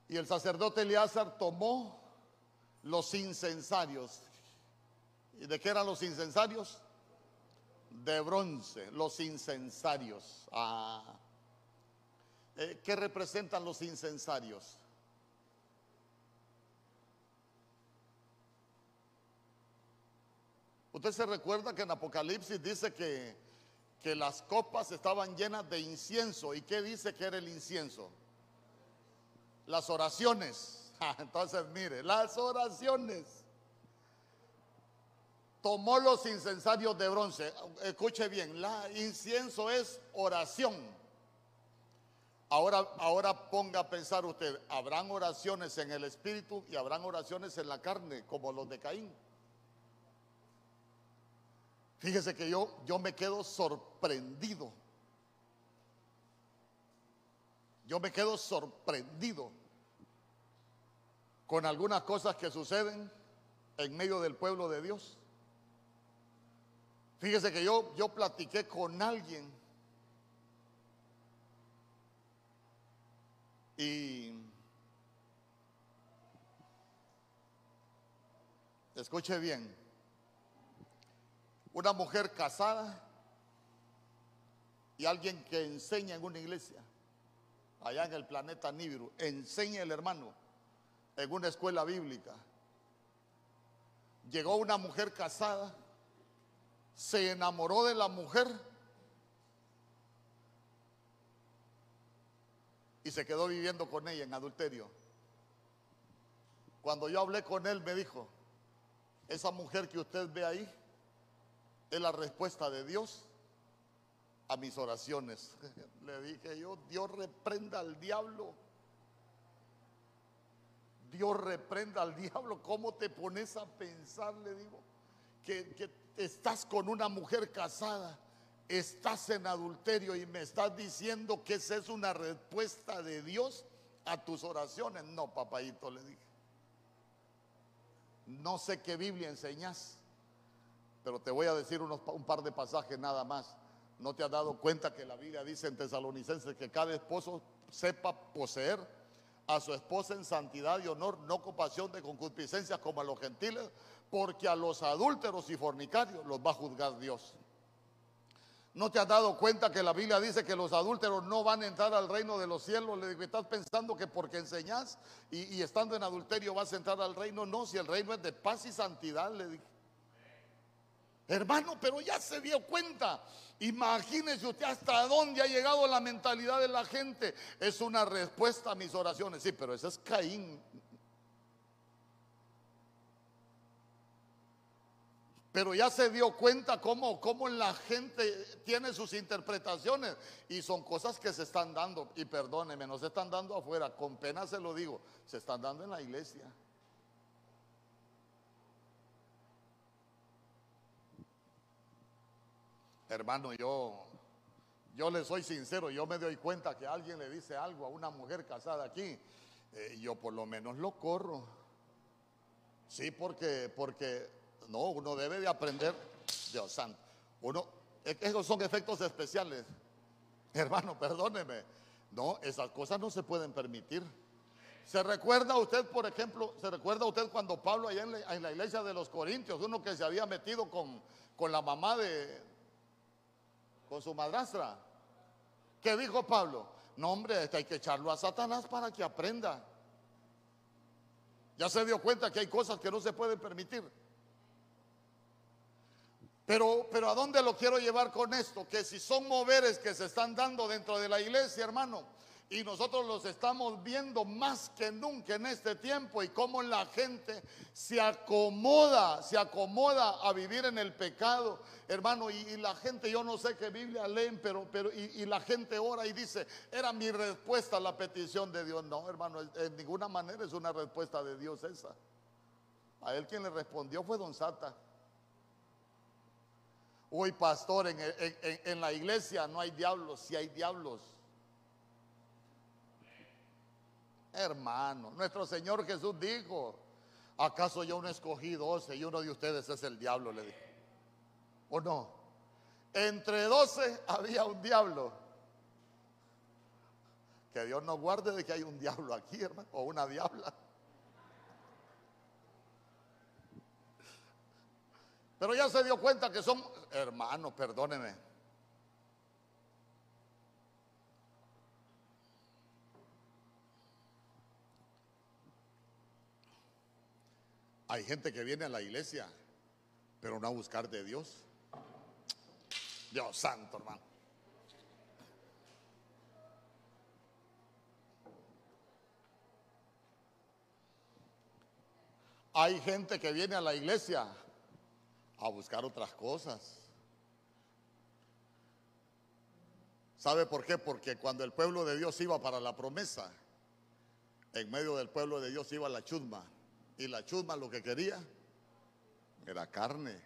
Y el sacerdote Eleazar tomó los incensarios. ¿Y de qué eran los incensarios? De bronce, los incensarios. Ah. Eh, ¿Qué representan los incensarios? Usted se recuerda que en Apocalipsis dice que, que las copas estaban llenas de incienso. ¿Y qué dice que era el incienso? Las oraciones. [LAUGHS] Entonces, mire, las oraciones. Tomó los incensarios de bronce. Escuche bien, la incienso es oración. Ahora, ahora ponga a pensar usted, habrán oraciones en el espíritu y habrán oraciones en la carne, como los de Caín. Fíjese que yo, yo me quedo sorprendido. Yo me quedo sorprendido con algunas cosas que suceden en medio del pueblo de Dios. Fíjese que yo, yo platiqué con alguien y escuche bien, una mujer casada y alguien que enseña en una iglesia, allá en el planeta Nibiru, enseña el hermano en una escuela bíblica. Llegó una mujer casada, se enamoró de la mujer y se quedó viviendo con ella en adulterio. Cuando yo hablé con él me dijo, esa mujer que usted ve ahí es la respuesta de Dios a mis oraciones. [LAUGHS] Le dije yo, Dios reprenda al diablo Dios reprenda al diablo. ¿Cómo te pones a pensar, le digo, que, estás con una mujer casada, estás en adulterio y me estás diciendo que esa es una respuesta de Dios a tus oraciones? No, papayito, le dije. No sé qué Biblia enseñas, pero te voy a decir un par de pasajes nada más. ¿No te has dado cuenta que la Biblia dice en Tesalonicenses que cada esposo sepa poseer a su esposa en santidad y honor, no con pasión de concupiscencia como a los gentiles, porque a los adúlteros y fornicarios los va a juzgar Dios. ¿No te has dado cuenta que la Biblia dice que los adúlteros no van a entrar al reino de los cielos? Le digo, ¿estás pensando que porque enseñas y, y, estando en adulterio vas a entrar al reino? No, si el reino es de paz y santidad, le dije. Hermano, pero ya se dio cuenta. Imagínese usted hasta dónde ha llegado la mentalidad de la gente. Es una respuesta a mis oraciones. Sí, pero ese es Caín. Pero ya se dio cuenta cómo, cómo la gente tiene sus interpretaciones y son cosas que se están dando. Y perdóneme, no se están dando afuera, con pena se lo digo, se están dando en la iglesia. Hermano, yo, yo le soy sincero, yo me doy cuenta que alguien le dice algo a una mujer casada aquí, eh, yo por lo menos lo corro. Sí, porque, porque, no, uno debe de aprender, Dios santo, uno, esos son efectos especiales. Hermano, perdóneme, no, esas cosas no se pueden permitir. ¿Se recuerda usted, por ejemplo, se recuerda usted cuando Pablo allá en la, en la iglesia de los Corintios, uno que se había metido con, con la mamá de, con su madrastra. ¿Qué dijo Pablo? No, hombre, este hay que echarlo a Satanás para que aprenda. Ya se dio cuenta que hay cosas que no se pueden permitir. Pero, pero ¿a dónde lo quiero llevar con esto? Que si son moveres que se están dando dentro de la iglesia, hermano, y nosotros los estamos viendo más que nunca en este tiempo y cómo la gente se acomoda, se acomoda a vivir en el pecado, hermano, y, la gente, yo no sé qué Biblia leen, pero, pero y, la gente ora y dice, era mi respuesta a la petición de Dios. No, hermano, en ninguna manera es una respuesta de Dios esa. A él quien le respondió fue Don Sata. Hoy, pastor, en, en la iglesia no hay diablos, si hay diablos. Hermano, nuestro Señor Jesús dijo, ¿acaso yo no escogí doce y uno de ustedes es el diablo? Le dijo. ¿O no? Entre doce había un diablo. Que Dios nos guarde de que hay un diablo aquí, hermano, o una diabla. Pero ya se dio cuenta que son, hermanos, perdóneme. Hay gente que viene a la iglesia, pero no a buscar de Dios. Dios santo, hermano. Hay gente que viene a la iglesia a buscar otras cosas. ¿Sabe por qué? Porque cuando el pueblo de Dios iba para la promesa, en medio del pueblo de Dios iba la chusma. Y la chusma lo que quería era carne.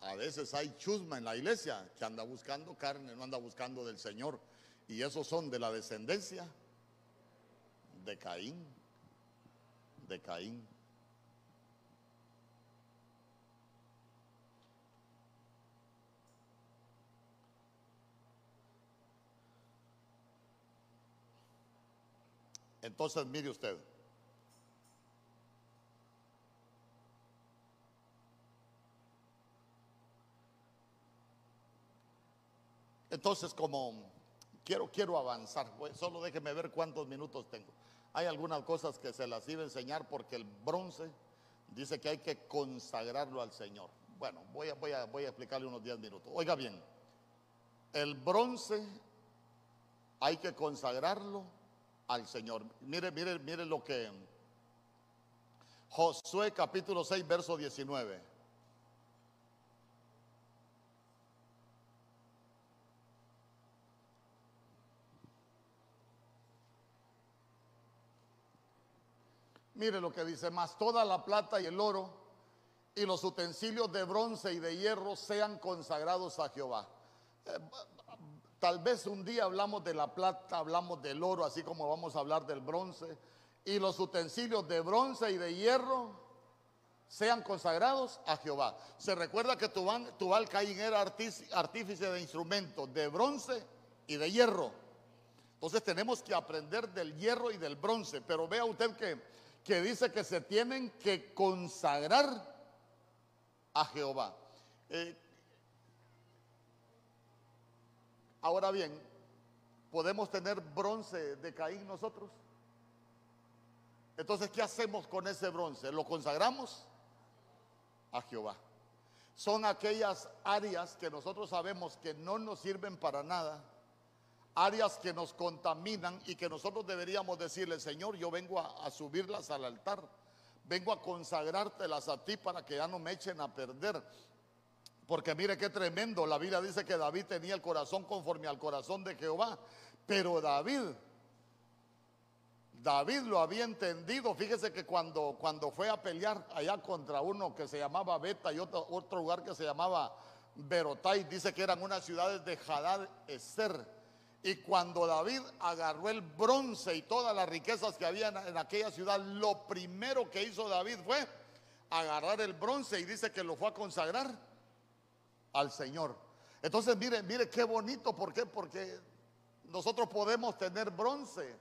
A veces hay chusma en la iglesia que anda buscando carne, no anda buscando del Señor. Y esos son de la descendencia de Caín. De Caín. Entonces, mire usted. Entonces, como quiero, quiero avanzar, solo déjeme ver cuántos minutos tengo. Hay algunas cosas que se las iba a enseñar porque el bronce dice que hay que consagrarlo al Señor. Bueno, voy a, voy a, voy a explicarle unos 10 minutos. Oiga bien, el bronce hay que consagrarlo al Señor. Mire, mire, mire lo que Josué capítulo 6, verso 19. Mire lo que dice, más toda la plata y el oro y los utensilios de bronce y de hierro sean consagrados a Jehová. Eh, Tal vez un día hablamos de la plata, hablamos del oro, así como vamos a hablar del bronce. Y los utensilios de bronce y de hierro sean consagrados a Jehová. Se recuerda que Tubal, Caín era artífice de instrumentos de bronce y de hierro. Entonces tenemos que aprender del hierro y del bronce. Pero vea usted que, que dice que se tienen que consagrar a Jehová. Eh, Ahora bien, ¿podemos tener bronce de Caín nosotros? Entonces, ¿qué hacemos con ese bronce? ¿Lo consagramos? A Jehová. Son aquellas áreas que nosotros sabemos que no nos sirven para nada, áreas que nos contaminan y que nosotros deberíamos decirle, Señor, yo vengo a, subirlas al altar, vengo a consagrártelas a ti para que ya no me echen a perder. Porque mire qué tremendo, la Biblia dice que David tenía el corazón conforme al corazón de Jehová, pero David, David lo había entendido, fíjese que cuando, cuando fue a pelear allá contra uno que se llamaba Beta y otro, otro lugar que se llamaba Berotai, dice que eran unas ciudades de Hadad Eser. Y cuando David agarró el bronce y todas las riquezas que había en aquella ciudad, lo primero que hizo David fue agarrar el bronce y dice que lo fue a consagrar al Señor. Entonces, mire, mire qué bonito, ¿por qué? Porque nosotros podemos tener bronce,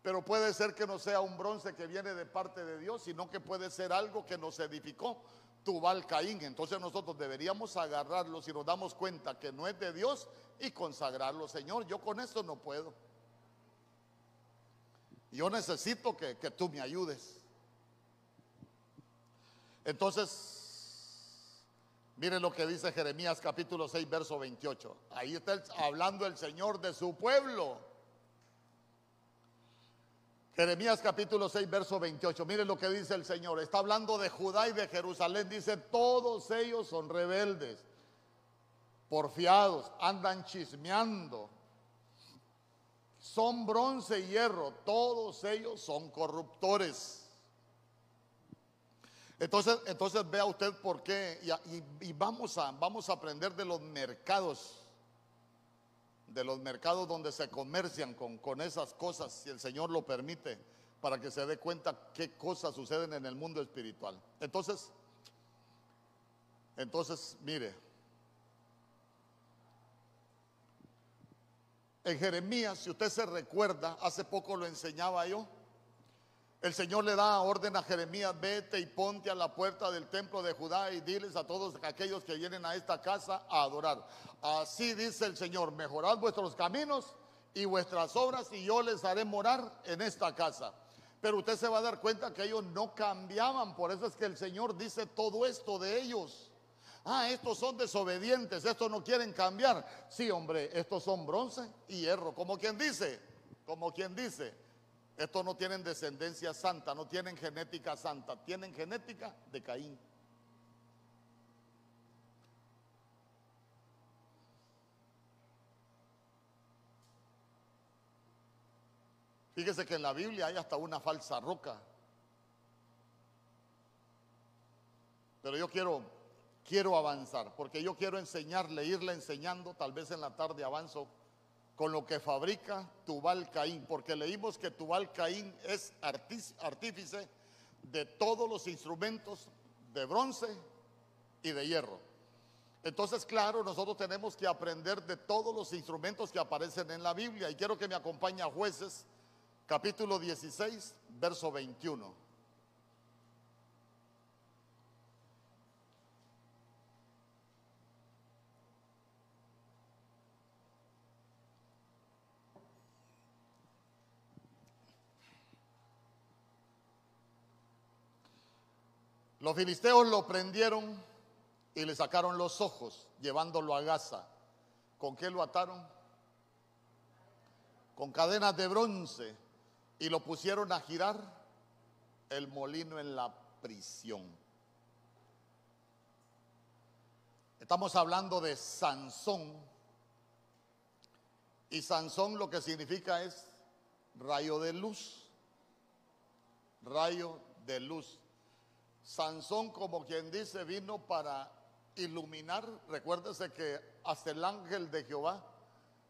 pero puede ser que no sea un bronce que viene de parte de Dios, sino que puede ser algo que nos edificó Tubal Caín. Entonces nosotros deberíamos agarrarlo si nos damos cuenta que no es de Dios y consagrarlo. Señor, yo con esto no puedo. Yo necesito que, que tú me ayudes. Entonces, Miren lo que dice Jeremías capítulo 6, verso 28. Ahí está hablando el Señor de su pueblo. Jeremías capítulo 6, verso 28. Miren lo que dice el Señor. Está hablando de Judá y de Jerusalén. Dice, todos ellos son rebeldes, porfiados, andan chismeando. Son bronce y hierro. Todos ellos son corruptores. Entonces, entonces vea usted por qué, y, vamos, a, vamos a aprender de los mercados, de los mercados donde se comercian con, con esas cosas, si el Señor lo permite, para que se dé cuenta qué cosas suceden en el mundo espiritual. Entonces, entonces, mire, En Jeremías, si usted se recuerda, hace poco lo enseñaba yo. El Señor le da orden a Jeremías, vete y ponte a la puerta del templo de Judá y diles a todos aquellos que vienen a esta casa a adorar. Así dice el Señor, mejorad vuestros caminos y vuestras obras y yo les haré morar en esta casa. Pero usted se va a dar cuenta que ellos no cambiaban, por eso es que el Señor dice todo esto de ellos. Ah, estos son desobedientes, estos no quieren cambiar. Sí, hombre, estos son bronce y hierro, como quien dice, como quien dice. Estos no tienen descendencia santa, no tienen genética santa, tienen genética de Caín. Fíjese que en la Biblia hay hasta una falsa roca. Pero yo quiero quiero avanzar, porque yo quiero enseñarle, irle enseñando, tal vez en la tarde avanzo con lo que fabrica Tubal Caín, porque leímos que Tubal Caín es artífice de todos los instrumentos de bronce y de hierro. Entonces, claro, nosotros tenemos que aprender de todos los instrumentos que aparecen en la Biblia. Y quiero que me acompañe a jueces, capítulo 16, verso 21. Los filisteos lo prendieron y le sacaron los ojos, llevándolo a Gaza. ¿Con qué lo ataron? Con cadenas de bronce y lo pusieron a girar el molino en la prisión. Estamos hablando de Sansón. Y Sansón lo que significa es rayo de luz. Rayo de luz. Sansón, como quien dice, vino para iluminar. Recuérdese que hasta el ángel de Jehová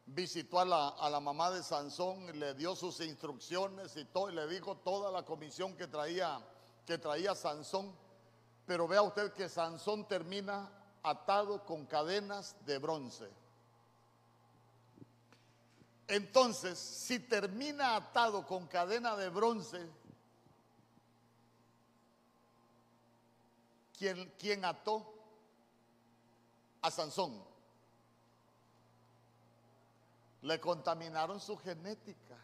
visitó a la, a la mamá de Sansón, le dio sus instrucciones y todo, y le dijo toda la comisión que traía, que traía Sansón. Pero vea usted que Sansón termina atado con cadenas de bronce. Entonces, si termina atado con cadena de bronce, ¿Quién, ató a Sansón? Le contaminaron su genética.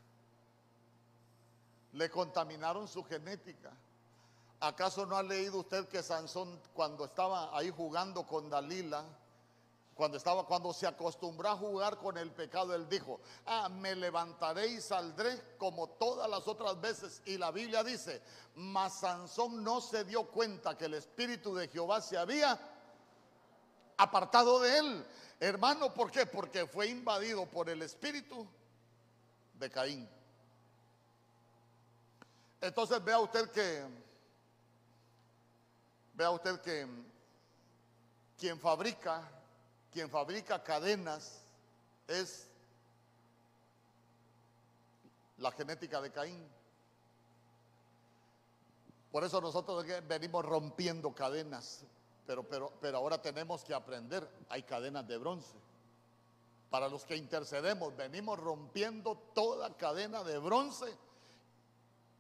Le contaminaron su genética. ¿Acaso no ha leído usted que Sansón cuando estaba ahí jugando con Dalila, cuando estaba, cuando se acostumbró a jugar con el pecado, él dijo, ah, me levantaré y saldré como todas las otras veces. Y la Biblia dice, mas Sansón no se dio cuenta que el Espíritu de Jehová se había apartado de él. Hermano, ¿por qué? Porque fue invadido por el Espíritu de Caín. Entonces vea usted que, vea usted que quien fabrica quien fabrica cadenas es la genética de Caín. Por eso nosotros venimos rompiendo cadenas, pero, pero, pero ahora tenemos que aprender, hay cadenas de bronce. Para los que intercedemos, venimos rompiendo toda cadena de bronce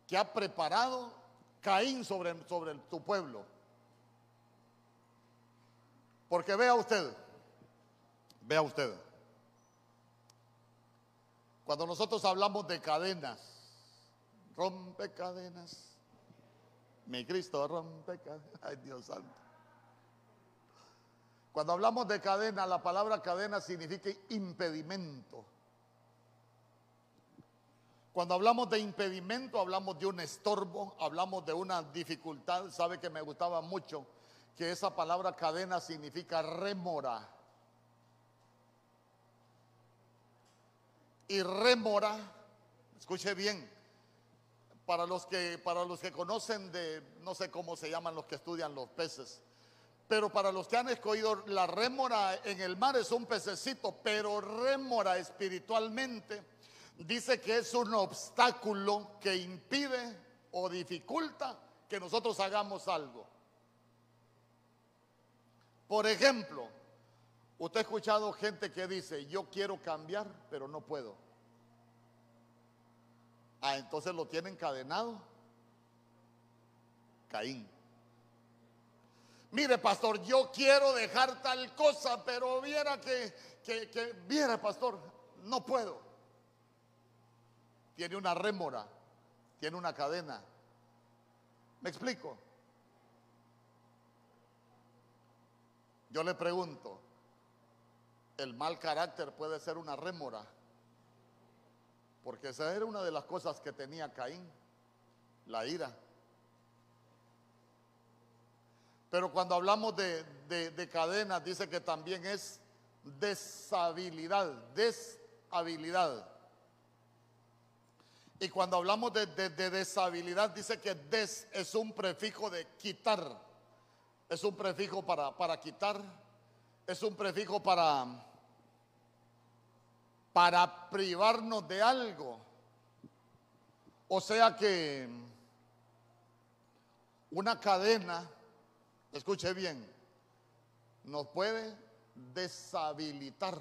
que ha preparado Caín sobre, sobre tu pueblo. Porque vea usted, Vea usted, cuando nosotros hablamos de cadenas, rompe cadenas, mi Cristo rompe cadenas, [LAUGHS] ay Dios santo. Cuando hablamos de cadena, la palabra cadena significa impedimento. Cuando hablamos de impedimento, hablamos de un estorbo, hablamos de una dificultad. Sabe que me gustaba mucho que esa palabra cadena significa remora. Y rémora, escuche bien, para los que, para los que conocen de, no sé cómo se llaman los que estudian los peces, pero para los que han escogido la rémora en el mar es un pececito, pero rémora espiritualmente dice que es un obstáculo que impide o dificulta que nosotros hagamos algo. Por ejemplo, Usted ha escuchado gente que dice, yo quiero cambiar, pero no puedo. Ah, entonces lo tiene encadenado. Caín. Mire, pastor, yo quiero dejar tal cosa, pero viera que, que, viera, pastor, no puedo. Tiene una rémora, tiene una cadena. ¿Me explico? Yo le pregunto, el mal carácter puede ser una rémora. Porque esa era una de las cosas que tenía Caín, la ira. Pero cuando hablamos de, de, cadenas, dice que también es deshabilidad, deshabilidad. Y cuando hablamos de, de, deshabilidad, dice que des es un prefijo de quitar, es un prefijo para, para quitar, es un prefijo para para privarnos de algo. O sea que una cadena, escuche bien, nos puede deshabilitar.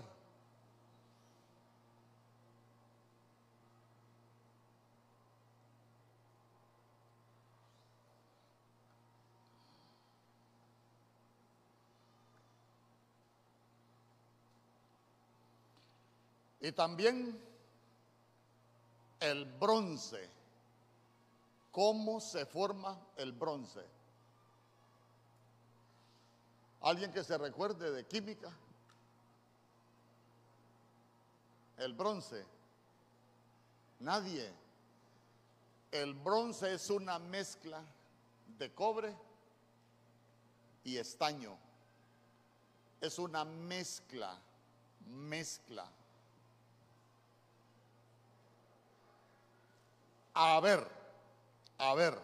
Y también el bronce. ¿Cómo se forma el bronce? ¿Alguien que se recuerde de química? El bronce. Nadie. El bronce es una mezcla de cobre y estaño. Es una mezcla, mezcla. A ver, a ver.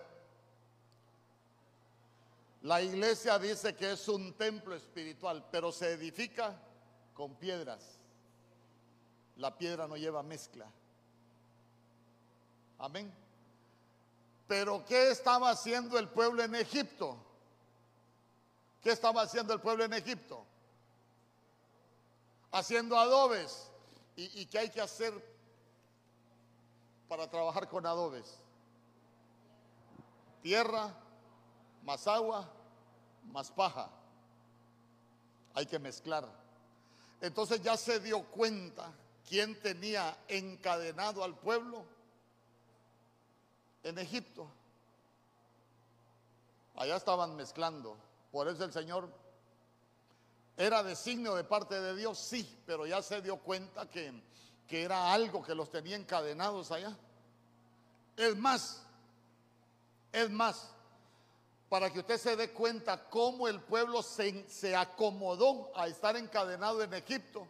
La iglesia dice que es un templo espiritual, pero se edifica con piedras. La piedra no lleva mezcla. Amén. Pero ¿qué estaba haciendo el pueblo en Egipto? ¿Qué estaba haciendo el pueblo en Egipto? Haciendo adobes. ¿Y, y qué hay que hacer para trabajar con adobes. Tierra, más agua, más paja. Hay que mezclar. Entonces ya se dio cuenta quién tenía encadenado al pueblo en Egipto. Allá estaban mezclando. Por eso el Señor era designio de parte de Dios, sí, pero ya se dio cuenta que que era algo que los tenía encadenados allá. Es más, es más, para que usted se dé cuenta cómo el pueblo se, se acomodó a estar encadenado en Egipto,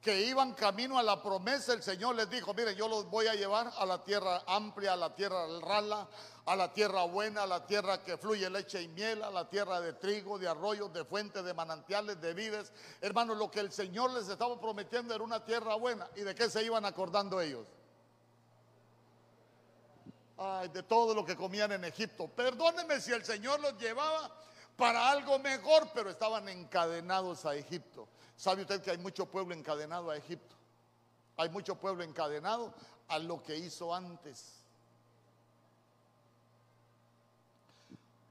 que iban camino a la promesa, el Señor les dijo, mire, yo los voy a llevar a la tierra amplia, a la tierra rala, a la tierra buena, a la tierra que fluye leche y miel, a la tierra de trigo, de arroyos, de fuentes, de manantiales, de vides. Hermanos, lo que el Señor les estaba prometiendo era una tierra buena. ¿Y de qué se iban acordando ellos? Ay, de todo lo que comían en Egipto. Perdónenme si el Señor los llevaba para algo mejor, pero estaban encadenados a Egipto. ¿Sabe usted que hay mucho pueblo encadenado a Egipto? Hay mucho pueblo encadenado a lo que hizo antes.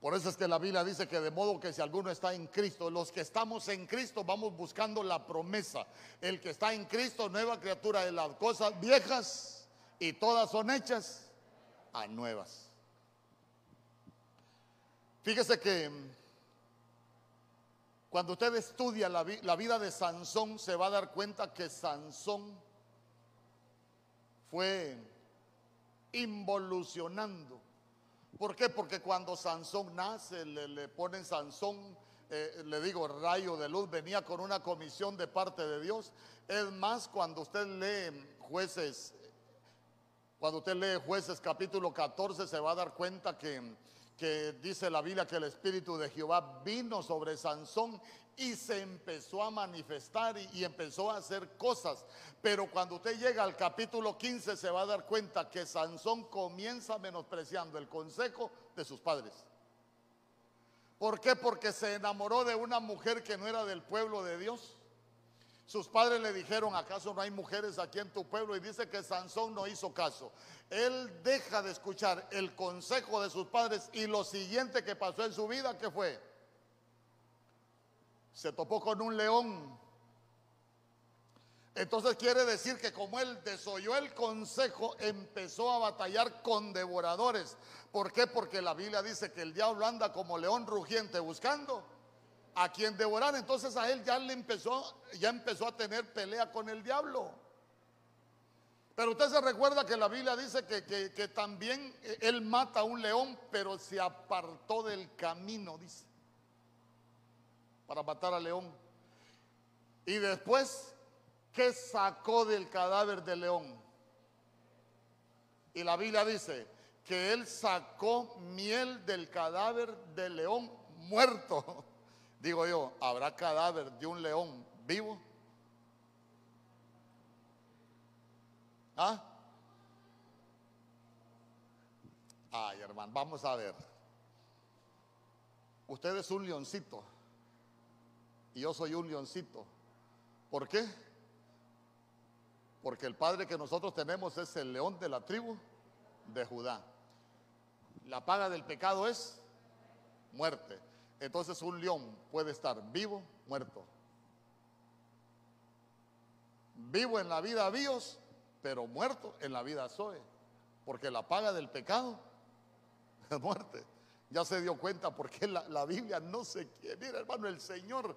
Por eso es que la Biblia dice que de modo que si alguno está en Cristo, los que estamos en Cristo vamos buscando la promesa. El que está en Cristo, nueva criatura de las cosas viejas y todas son hechas a nuevas. Fíjese que cuando usted estudia la, la vida de Sansón, se va a dar cuenta que Sansón fue involucionando ¿Por qué? Porque cuando Sansón nace, le, ponen Sansón, eh, le digo, rayo de luz, venía con una comisión de parte de Dios. Es más, cuando usted lee jueces, cuando usted lee jueces capítulo 14, se va a dar cuenta que, que dice la Biblia que el Espíritu de Jehová vino sobre Sansón y se empezó a manifestar y, empezó a hacer cosas. Pero cuando usted llega al capítulo 15 se va a dar cuenta que Sansón comienza menospreciando el consejo de sus padres. ¿Por qué? Porque se enamoró de una mujer que no era del pueblo de Dios. Sus padres le dijeron, ¿acaso no hay mujeres aquí en tu pueblo? Y dice que Sansón no hizo caso. Él deja de escuchar el consejo de sus padres y lo siguiente que pasó en su vida, ¿qué fue? Se topó con un león. Entonces quiere decir que como él desoyó el consejo, empezó a batallar con devoradores. ¿Por qué? Porque la Biblia dice que el diablo anda como león rugiente buscando a quien devorar. Entonces a él ya le empezó, ya empezó a tener pelea con el diablo. Pero usted se recuerda que la Biblia dice que, que también él mata a un león, pero se apartó del camino, dice, para matar al león. Y después, ¿qué sacó del cadáver del león? Y la Biblia dice que él sacó miel del cadáver del león muerto. [LAUGHS] Digo yo, ¿habrá cadáver de un león vivo? ¿Ah? Ay, hermano, vamos a ver. Usted es un leoncito y yo soy un leoncito. ¿Por qué? Porque el padre que nosotros tenemos es el león de la tribu de Judá. La paga del pecado es muerte. Entonces un león puede estar vivo, muerto. Vivo en la vida bios, pero muerto en la vida Zoe. Porque la paga del pecado [LAUGHS] es muerte. Ya se dio cuenta porque la, la Biblia no se quiere. Mira, hermano, el Señor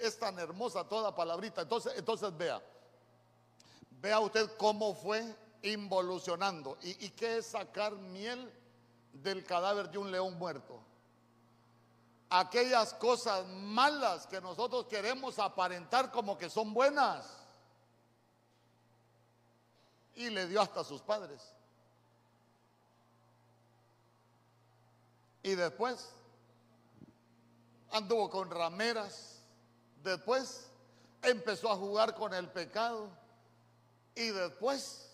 es tan hermosa toda palabrita. Entonces, entonces vea. Vea usted cómo fue involucionando. ¿Y, ¿Y qué es sacar miel del cadáver de un león muerto? aquellas cosas malas que nosotros queremos aparentar como que son buenas. Y le dio hasta a sus padres. Y después anduvo con rameras. Después empezó a jugar con el pecado. Y después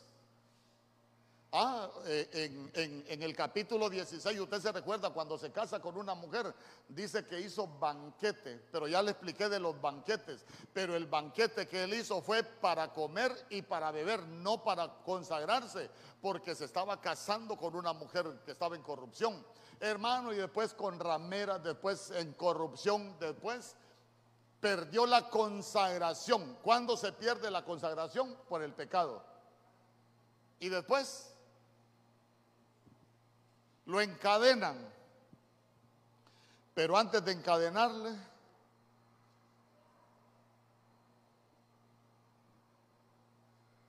Ah, eh, en, el capítulo 16, usted se recuerda cuando se casa con una mujer, dice que hizo banquete, pero ya le expliqué de los banquetes, pero el banquete que él hizo fue para comer y para beber, no para consagrarse, porque se estaba casando con una mujer que estaba en corrupción. Hermano, y después con rameras, después en corrupción, después perdió la consagración. ¿Cuándo se pierde la consagración? Por el pecado. Y después lo encadenan. Pero antes de encadenarle,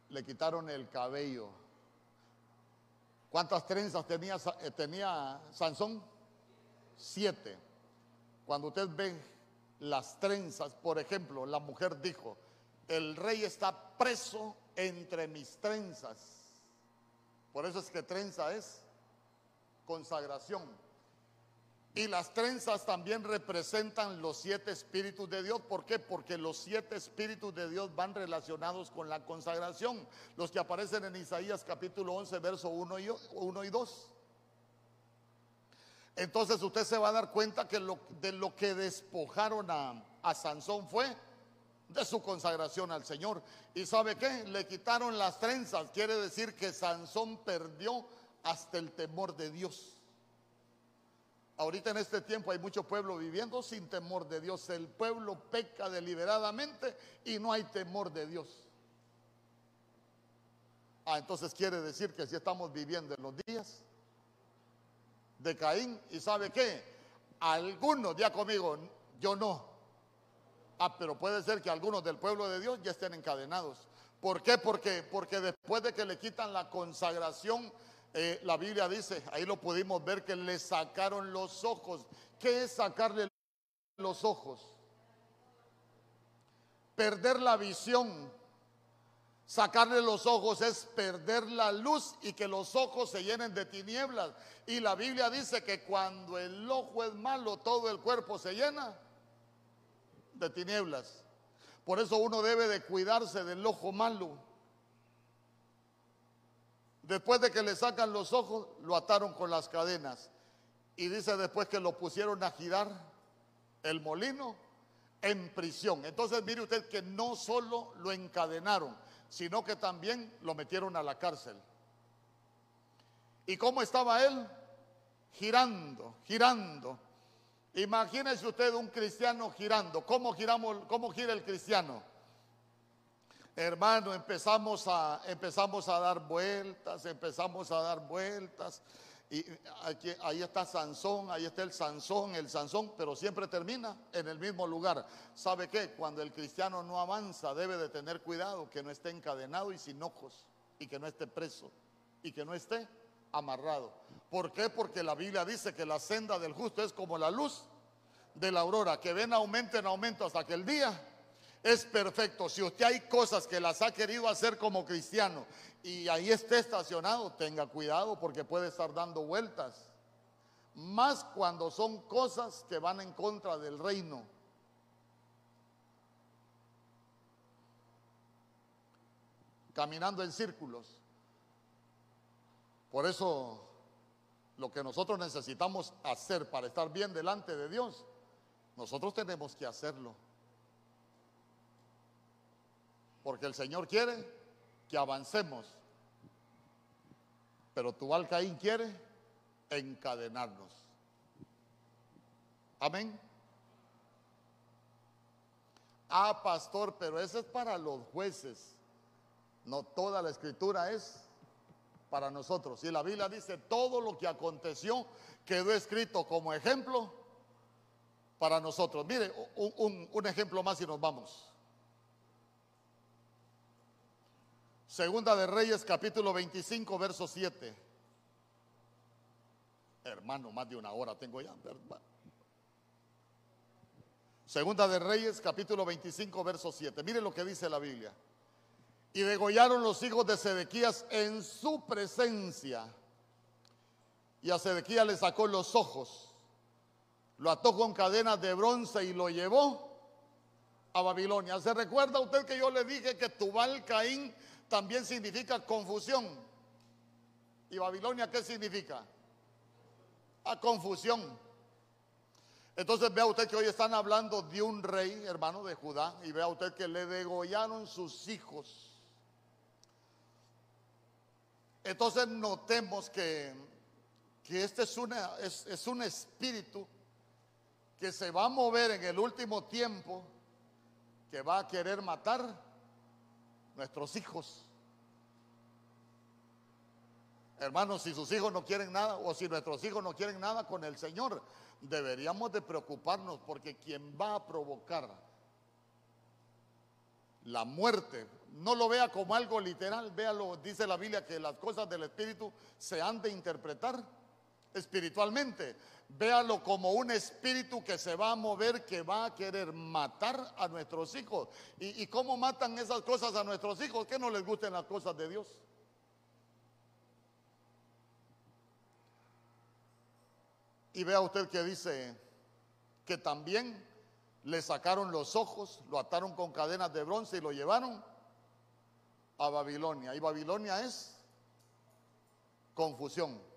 le quitaron el cabello. ¿Cuántas trenzas tenía, eh, tenía Sansón? Siete. Cuando usted ve las trenzas, por ejemplo, la mujer dijo, el rey está preso entre mis trenzas. Por eso es que trenza es consagración. Y las trenzas también representan los siete espíritus de Dios. ¿Por qué? Porque los siete espíritus de Dios van relacionados con la consagración. Los que aparecen en Isaías capítulo 11, verso 1 y, 1 y 2. Entonces usted se va a dar cuenta que de lo que despojaron a, a Sansón fue de su consagración al Señor. ¿Y sabe qué? Le quitaron las trenzas. Quiere decir que Sansón perdió hasta el temor de Dios. Ahorita en este tiempo hay mucho pueblo viviendo sin temor de Dios. El pueblo peca deliberadamente y no hay temor de Dios. Ah, entonces quiere decir que si estamos viviendo en los días de Caín, ¿y sabe qué? Algunos, ya conmigo, yo no. Ah, pero puede ser que algunos del pueblo de Dios ya estén encadenados. ¿Por qué? Porque, porque después de que le quitan la consagración eh, la Biblia dice, ahí lo pudimos ver, que le sacaron los ojos. ¿Qué es sacarle los ojos? Perder la visión. Sacarle los ojos es perder la luz y que los ojos se llenen de tinieblas. Y la Biblia dice que cuando el ojo es malo, todo el cuerpo se llena de tinieblas. Por eso uno debe de cuidarse del ojo malo. Después de que le sacan los ojos, lo ataron con las cadenas. Y dice después que lo pusieron a girar el molino en prisión. Entonces mire usted que no solo lo encadenaron, sino que también lo metieron a la cárcel. ¿Y cómo estaba él? Girando, girando. Imagínese usted un cristiano girando. ¿Cómo giramos, cómo gira el cristiano? Hermano, empezamos a, empezamos a dar vueltas, empezamos a dar vueltas. Y aquí, ahí está Sansón, ahí está el Sansón, el Sansón, pero siempre termina en el mismo lugar. ¿Sabe qué? Cuando el cristiano no avanza, debe de tener cuidado que no esté encadenado y sin ojos, y que no esté preso, y que no esté amarrado. ¿Por qué? Porque la Biblia dice que la senda del justo es como la luz de la aurora, que ven aumento en aumento hasta que el día es perfecto. Si usted hay cosas que las ha querido hacer como cristiano y ahí esté estacionado, tenga cuidado porque puede estar dando vueltas. Más cuando son cosas que van en contra del reino. Caminando en círculos. Por eso lo que nosotros necesitamos hacer para estar bien delante de Dios, nosotros tenemos que hacerlo. Porque el Señor quiere que avancemos. Pero Tubal Caín quiere encadenarnos. Amén. Ah, pastor, pero eso es para los jueces. No toda la escritura es para nosotros. Y la Biblia dice, todo lo que aconteció quedó escrito como ejemplo para nosotros. Mire, un ejemplo más y nos vamos. Segunda de Reyes, capítulo 25, verso 7. Hermano, más de una hora tengo ya. Segunda de Reyes, capítulo 25, verso 7. Mire lo que dice la Biblia. Y degollaron los hijos de Sedequías en su presencia. Y a Sedequías le sacó los ojos, lo ató con cadenas de bronce y lo llevó a Babilonia. ¿Se recuerda usted que yo le dije que Tubal Caín también significa confusión. ¿Y Babilonia qué significa? A confusión. Entonces vea usted que hoy están hablando de un rey, hermano de Judá, y vea usted que le degollaron sus hijos. Entonces notemos que, que este es, una, es, es un espíritu que se va a mover en el último tiempo, que va a querer matar nuestros hijos. Hermanos, si sus hijos no quieren nada o si nuestros hijos no quieren nada con el Señor, deberíamos de preocuparnos porque quien va a provocar la muerte, no lo vea como algo literal, véalo, dice la Biblia que las cosas del Espíritu se han de interpretar espiritualmente. Véalo como un espíritu que se va a mover, que va a querer matar a nuestros hijos. ¿Y, cómo matan esas cosas a nuestros hijos? Que no les gusten las cosas de Dios. Y vea usted que dice que también le sacaron los ojos, lo ataron con cadenas de bronce y lo llevaron a Babilonia. Y Babilonia es confusión.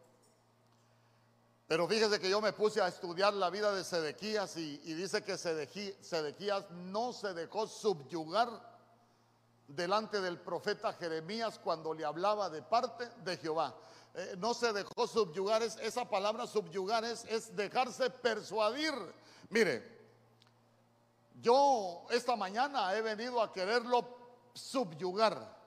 Pero fíjese que yo me puse a estudiar la vida de Sedequías y, dice que Sedequías no se dejó subyugar delante del profeta Jeremías cuando le hablaba de parte de Jehová. Eh, no se dejó subyugar, esa palabra subyugar es, es dejarse persuadir. Mire, yo esta mañana he venido a quererlo subyugar.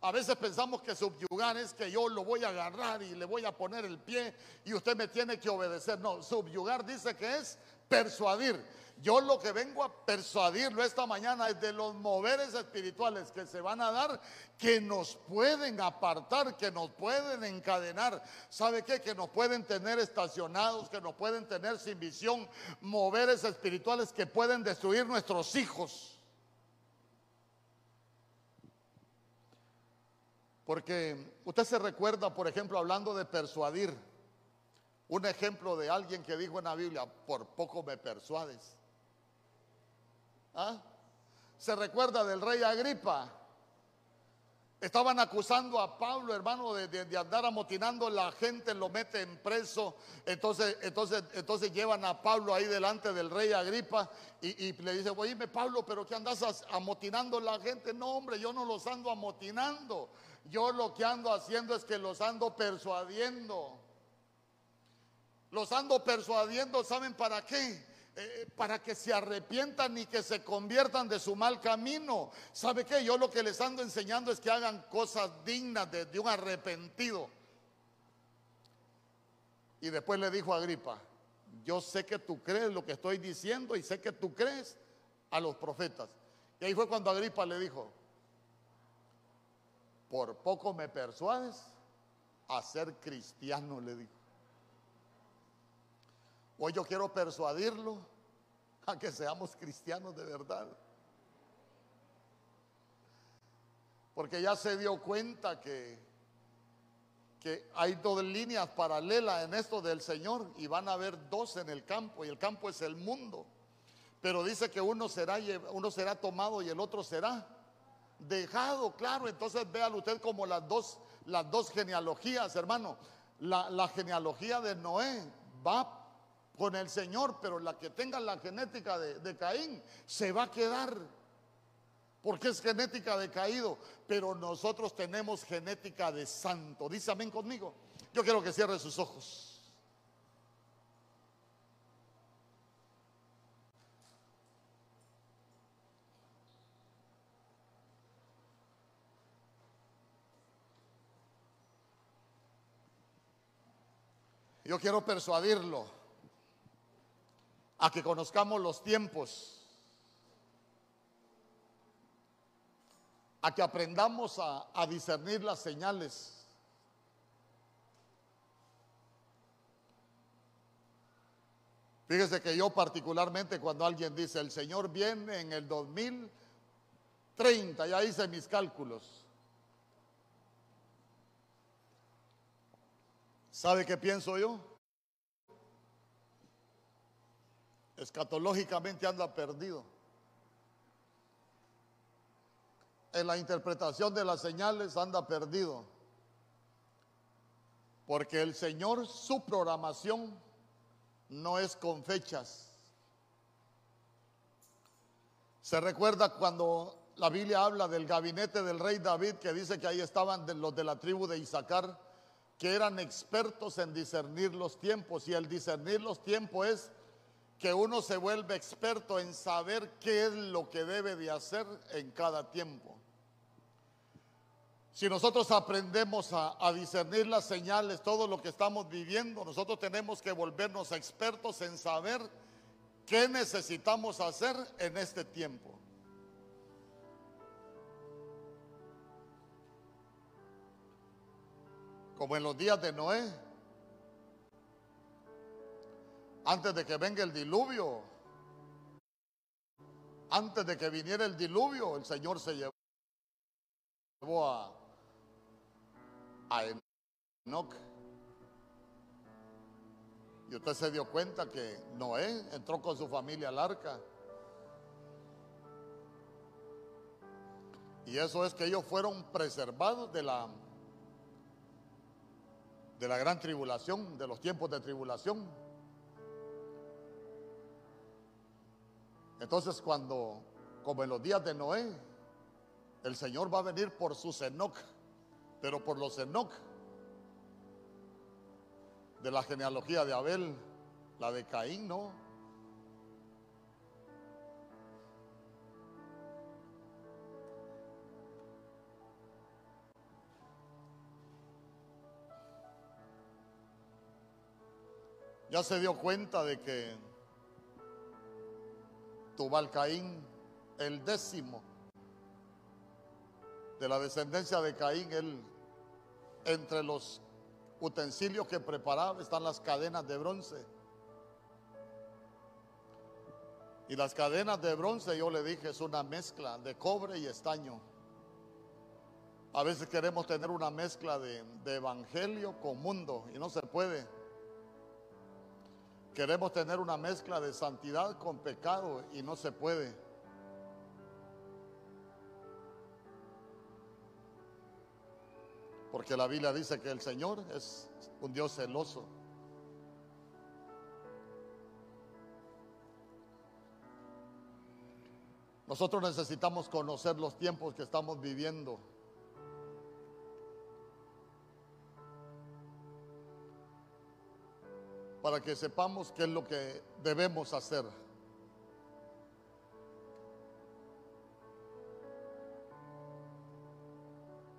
A veces pensamos que subyugar es que yo lo voy a agarrar y le voy a poner el pie y usted me tiene que obedecer. No, subyugar dice que es persuadir. Yo lo que vengo a persuadirlo esta mañana es de los moveres espirituales que se van a dar, que nos pueden apartar, que nos pueden encadenar. ¿Sabe qué? Que nos pueden tener estacionados, que nos pueden tener sin visión, moveres espirituales que pueden destruir nuestros hijos. Porque usted se recuerda, por ejemplo, hablando de persuadir, un ejemplo de alguien que dijo en la Biblia, por poco me persuades. ¿Ah? Se recuerda del rey Agripa, Estaban acusando a Pablo, hermano, de, andar amotinando la gente, lo meten preso. Entonces, entonces, entonces llevan a Pablo ahí delante del rey Agripa y, le dice, oíme Pablo, pero ¿qué andas amotinando la gente? No, hombre, yo no los ando amotinando. Yo lo que ando haciendo es que los ando persuadiendo. Los ando persuadiendo, ¿saben para qué? Eh, para que se arrepientan y que se conviertan de su mal camino. ¿Sabe qué? Yo lo que les ando enseñando es que hagan cosas dignas de, de un arrepentido. Y después le dijo a Agripa, yo sé que tú crees lo que estoy diciendo y sé que tú crees a los profetas. Y ahí fue cuando Agripa le dijo, por poco me persuades a ser cristiano, le dijo. Hoy yo quiero persuadirlo a que seamos cristianos de verdad. Porque ya se dio cuenta que, que hay dos líneas paralelas en esto del Señor y van a haber dos en el campo y el campo es el mundo. Pero dice que uno será, uno será tomado y el otro será dejado, claro. Entonces véalo usted como las dos, las dos genealogías, hermano. La, la genealogía de Noé va con el Señor, pero la que tenga la genética de, Caín se va a quedar. Porque es genética de caído, pero nosotros tenemos genética de santo. Dice amén conmigo. Yo quiero que cierre sus ojos. Yo quiero persuadirlo a que conozcamos los tiempos, a que aprendamos a, discernir las señales. Fíjese que yo particularmente cuando alguien dice, el Señor viene en el 2030, ya hice mis cálculos. ¿Sabe qué pienso yo? escatológicamente anda perdido. En la interpretación de las señales anda perdido. Porque el Señor, su programación no es con fechas. Se recuerda cuando la Biblia habla del gabinete del rey David, que dice que ahí estaban los de la tribu de Isaacar, que eran expertos en discernir los tiempos. Y el discernir los tiempos es que uno se vuelve experto en saber qué es lo que debe de hacer en cada tiempo. Si nosotros aprendemos a, discernir las señales, todo lo que estamos viviendo, nosotros tenemos que volvernos expertos en saber qué necesitamos hacer en este tiempo. Como en los días de Noé, antes de que venga el diluvio, antes de que viniera el diluvio, el Señor se llevó a, a Enoch. Y usted se dio cuenta que Noé entró con su familia al arca. Y eso es que ellos fueron preservados de la de la gran tribulación, de los tiempos de tribulación. Entonces cuando, como en los días de Noé, el Señor va a venir por su Enoch, pero por los Enoch de la genealogía de Abel, la de Caín, ¿no? Ya se dio cuenta de que Tubal Caín, el décimo de la descendencia de Caín, él, entre los utensilios que preparaba están las cadenas de bronce. Y las cadenas de bronce, yo le dije, es una mezcla de cobre y estaño. A veces queremos tener una mezcla de, de evangelio con mundo y no se puede. Queremos tener una mezcla de santidad con pecado y no se puede. Porque la Biblia dice que el Señor es un Dios celoso. Nosotros necesitamos conocer los tiempos que estamos viviendo. Para que sepamos qué es lo que debemos hacer.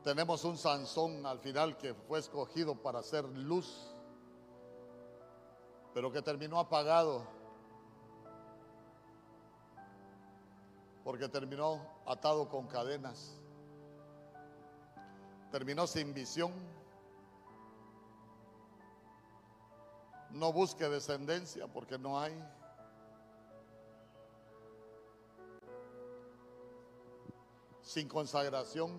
Tenemos un Sansón al final que fue escogido para hacer luz, pero que terminó apagado porque terminó atado con cadenas, terminó sin visión. No busque descendencia porque no hay. Sin consagración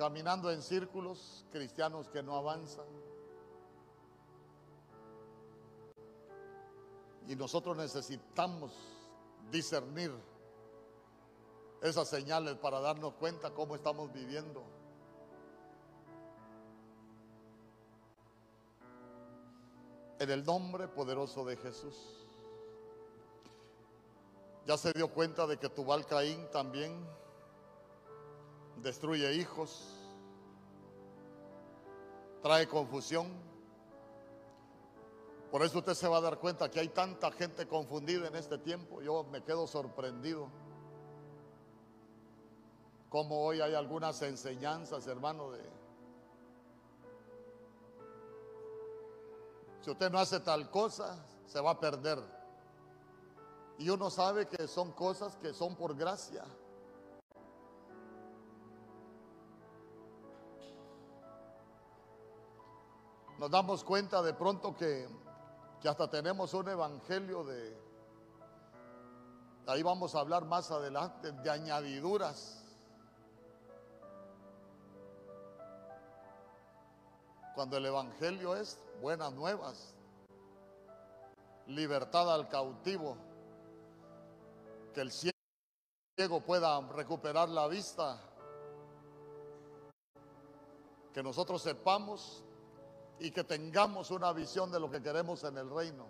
caminando en círculos, cristianos que no avanzan. Y nosotros necesitamos discernir esas señales para darnos cuenta cómo estamos viviendo. En el nombre poderoso de Jesús. Ya se dio cuenta de que Tubal Caín también destruye hijos, trae confusión. Por eso usted se va a dar cuenta que hay tanta gente confundida en este tiempo. Yo me quedo sorprendido. Como hoy hay algunas enseñanzas, hermano, de... Si usted no hace tal cosa, se va a perder. Y uno sabe que son cosas que son por gracia. nos damos cuenta de pronto que, hasta tenemos un evangelio de, ahí vamos a hablar más adelante, de añadiduras. Cuando el evangelio es buenas nuevas, libertad al cautivo, que el ciego pueda recuperar la vista, que nosotros sepamos y que tengamos una visión de lo que queremos en el reino.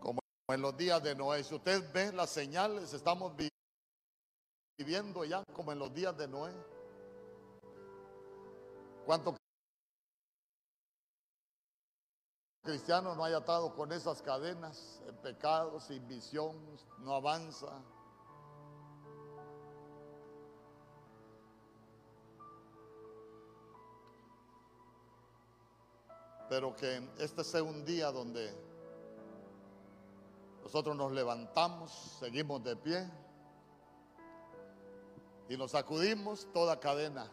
Como en los días de Noé, si usted ve las señales, estamos viviendo ya como en los días de Noé. ¿Cuánto cristiano no haya atado con esas cadenas, en pecado, sin visión, no avanza? pero que este sea un día donde nosotros nos levantamos, seguimos de pie y nos sacudimos toda cadena.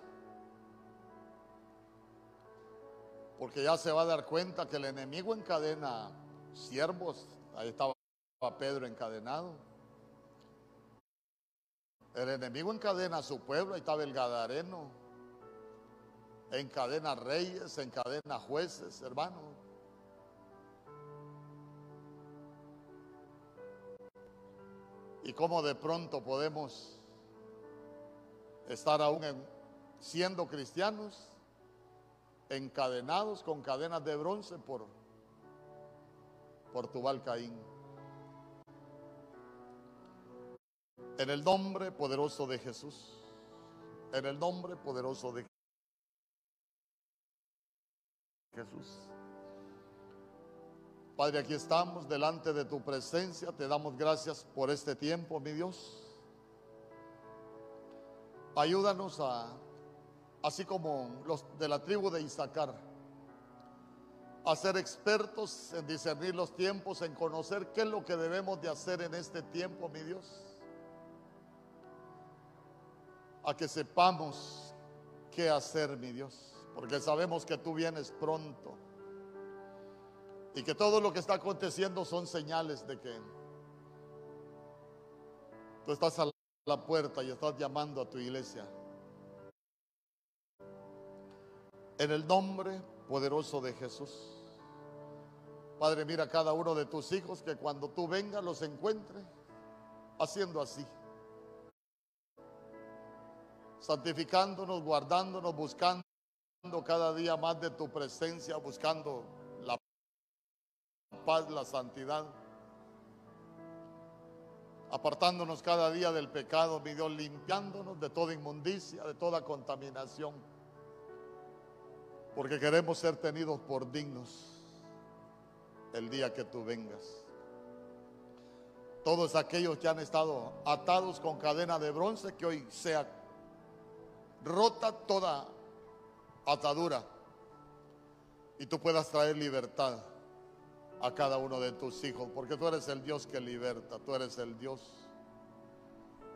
Porque ya se va a dar cuenta que el enemigo encadena siervos, ahí estaba Pedro encadenado. El enemigo encadena a su pueblo, ahí estaba el Gadareno encadena reyes, encadena jueces, hermano. Y cómo de pronto podemos estar aún siendo cristianos, encadenados con cadenas de bronce por, por Tubal Caín. En el nombre poderoso de Jesús. En el nombre poderoso de Jesús. Padre, aquí estamos delante de tu presencia. Te damos gracias por este tiempo, mi Dios. Ayúdanos a, así como los de la tribu de Isaacar, a ser expertos en discernir los tiempos, en conocer qué es lo que debemos de hacer en este tiempo, mi Dios. A que sepamos qué hacer, mi Dios porque sabemos que tú vienes pronto y que todo lo que está aconteciendo son señales de que tú estás a la puerta y estás llamando a tu iglesia. En el nombre poderoso de Jesús. Padre, mira a cada uno de tus hijos que cuando tú vengas los encuentre haciendo así. santificándonos, guardándonos, buscando cada día más de tu presencia, buscando la paz, la santidad, apartándonos cada día del pecado, mi Dios, limpiándonos de toda inmundicia, de toda contaminación, porque queremos ser tenidos por dignos el día que tú vengas. Todos aquellos que han estado atados con cadena de bronce, que hoy sea rota toda atadura y tú puedas traer libertad a cada uno de tus hijos, porque tú eres el Dios que liberta, tú eres el Dios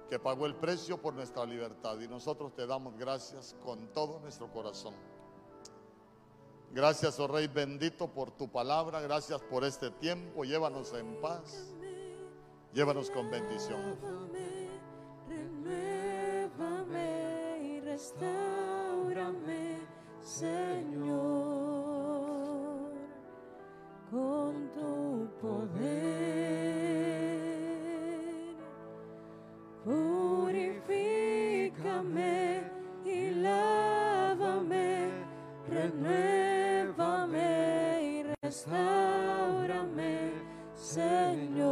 que pagó el precio por nuestra libertad y nosotros te damos gracias con todo nuestro corazón. Gracias, oh Rey bendito, por tu palabra, gracias por este tiempo, llévanos en paz, llévanos con bendición. y restaurame, Señor, con tu poder. Restaurame, Señor.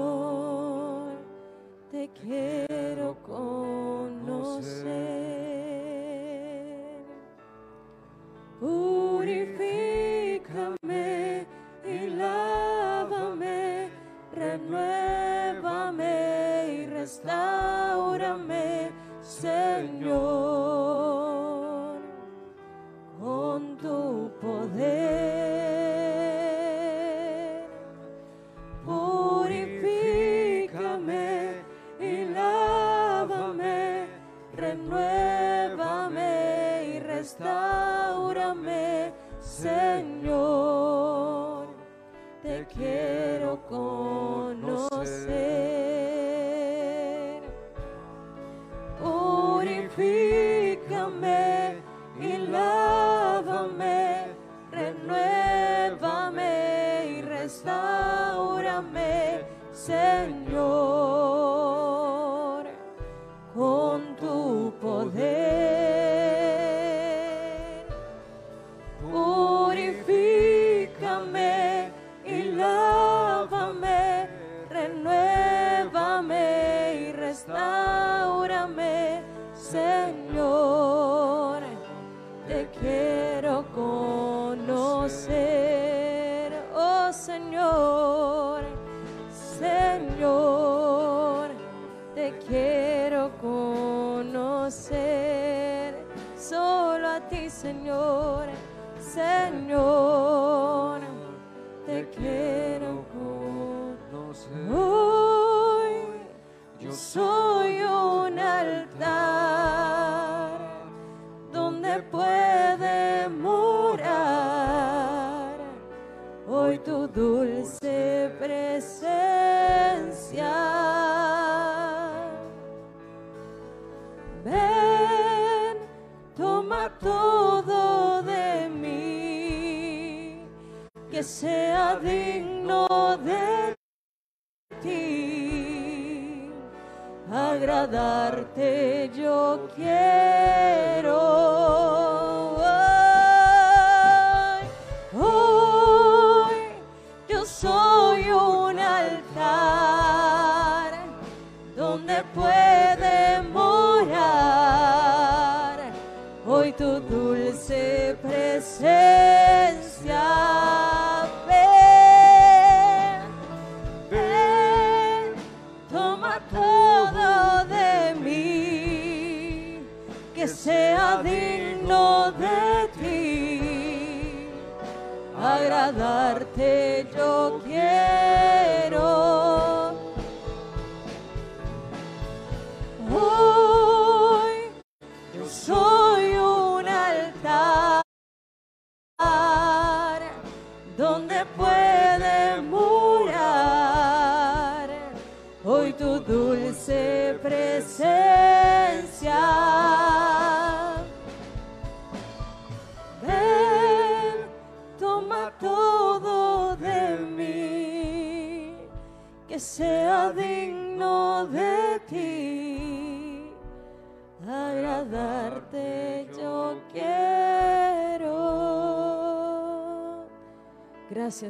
Te quiero conocer. Purifícame y lávame, renuévame y restaurame, Señor,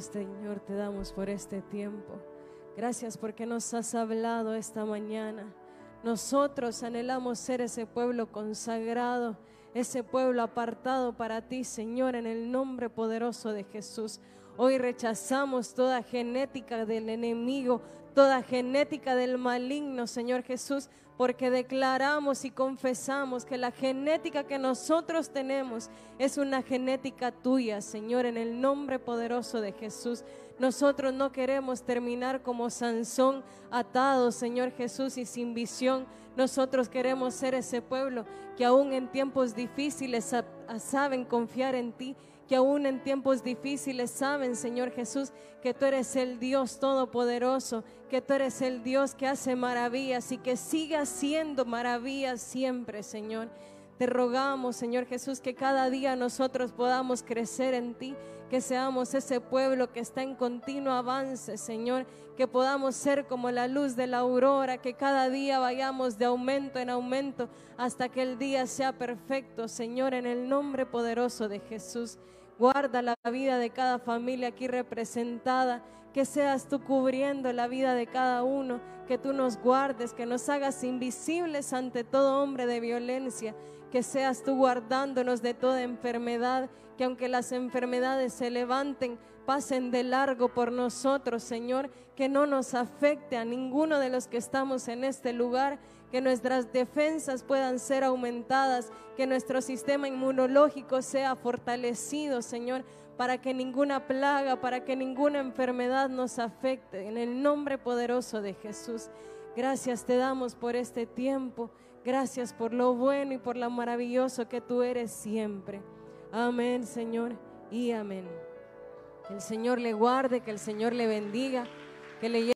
Señor, te damos por este tiempo. Gracias porque nos has hablado esta mañana. Nosotros anhelamos ser ese pueblo consagrado, ese pueblo apartado para ti, Señor, en el nombre poderoso de Jesús. Hoy rechazamos toda genética del enemigo, toda genética del maligno, Señor Jesús, porque declaramos y confesamos que la genética que nosotros tenemos es una genética tuya, Señor, en el nombre poderoso de Jesús. Nosotros no queremos terminar como Sansón, atados, Señor Jesús, y sin visión. Nosotros queremos ser ese pueblo que aún en tiempos difíciles saben confiar en ti que aún en tiempos difíciles saben, Señor Jesús, que tú eres el Dios todopoderoso, que tú eres el Dios que hace maravillas y que siga haciendo maravillas siempre, Señor. Te rogamos, Señor Jesús, que cada día nosotros podamos crecer en ti, que seamos ese pueblo que está en continuo avance, Señor, que podamos ser como la luz de la aurora, que cada día vayamos de aumento en aumento hasta que el día sea perfecto, Señor, en el nombre poderoso de Jesús. Guarda la vida de cada familia aquí representada. Que seas tú cubriendo la vida de cada uno. Que tú nos guardes, que nos hagas invisibles ante todo hombre de violencia. Que seas tú guardándonos de toda enfermedad. Que aunque las enfermedades se levanten, pasen de largo por nosotros, Señor. Que no nos afecte a ninguno de los que estamos en este lugar que nuestras defensas puedan ser aumentadas, que nuestro sistema inmunológico sea fortalecido, Señor, para que ninguna plaga, para que ninguna enfermedad nos afecte. En el nombre poderoso de Jesús. Gracias te damos por este tiempo. Gracias por lo bueno y por lo maravilloso que tú eres siempre. Amén, Señor, y amén. Que el Señor le guarde, que el Señor le bendiga, que le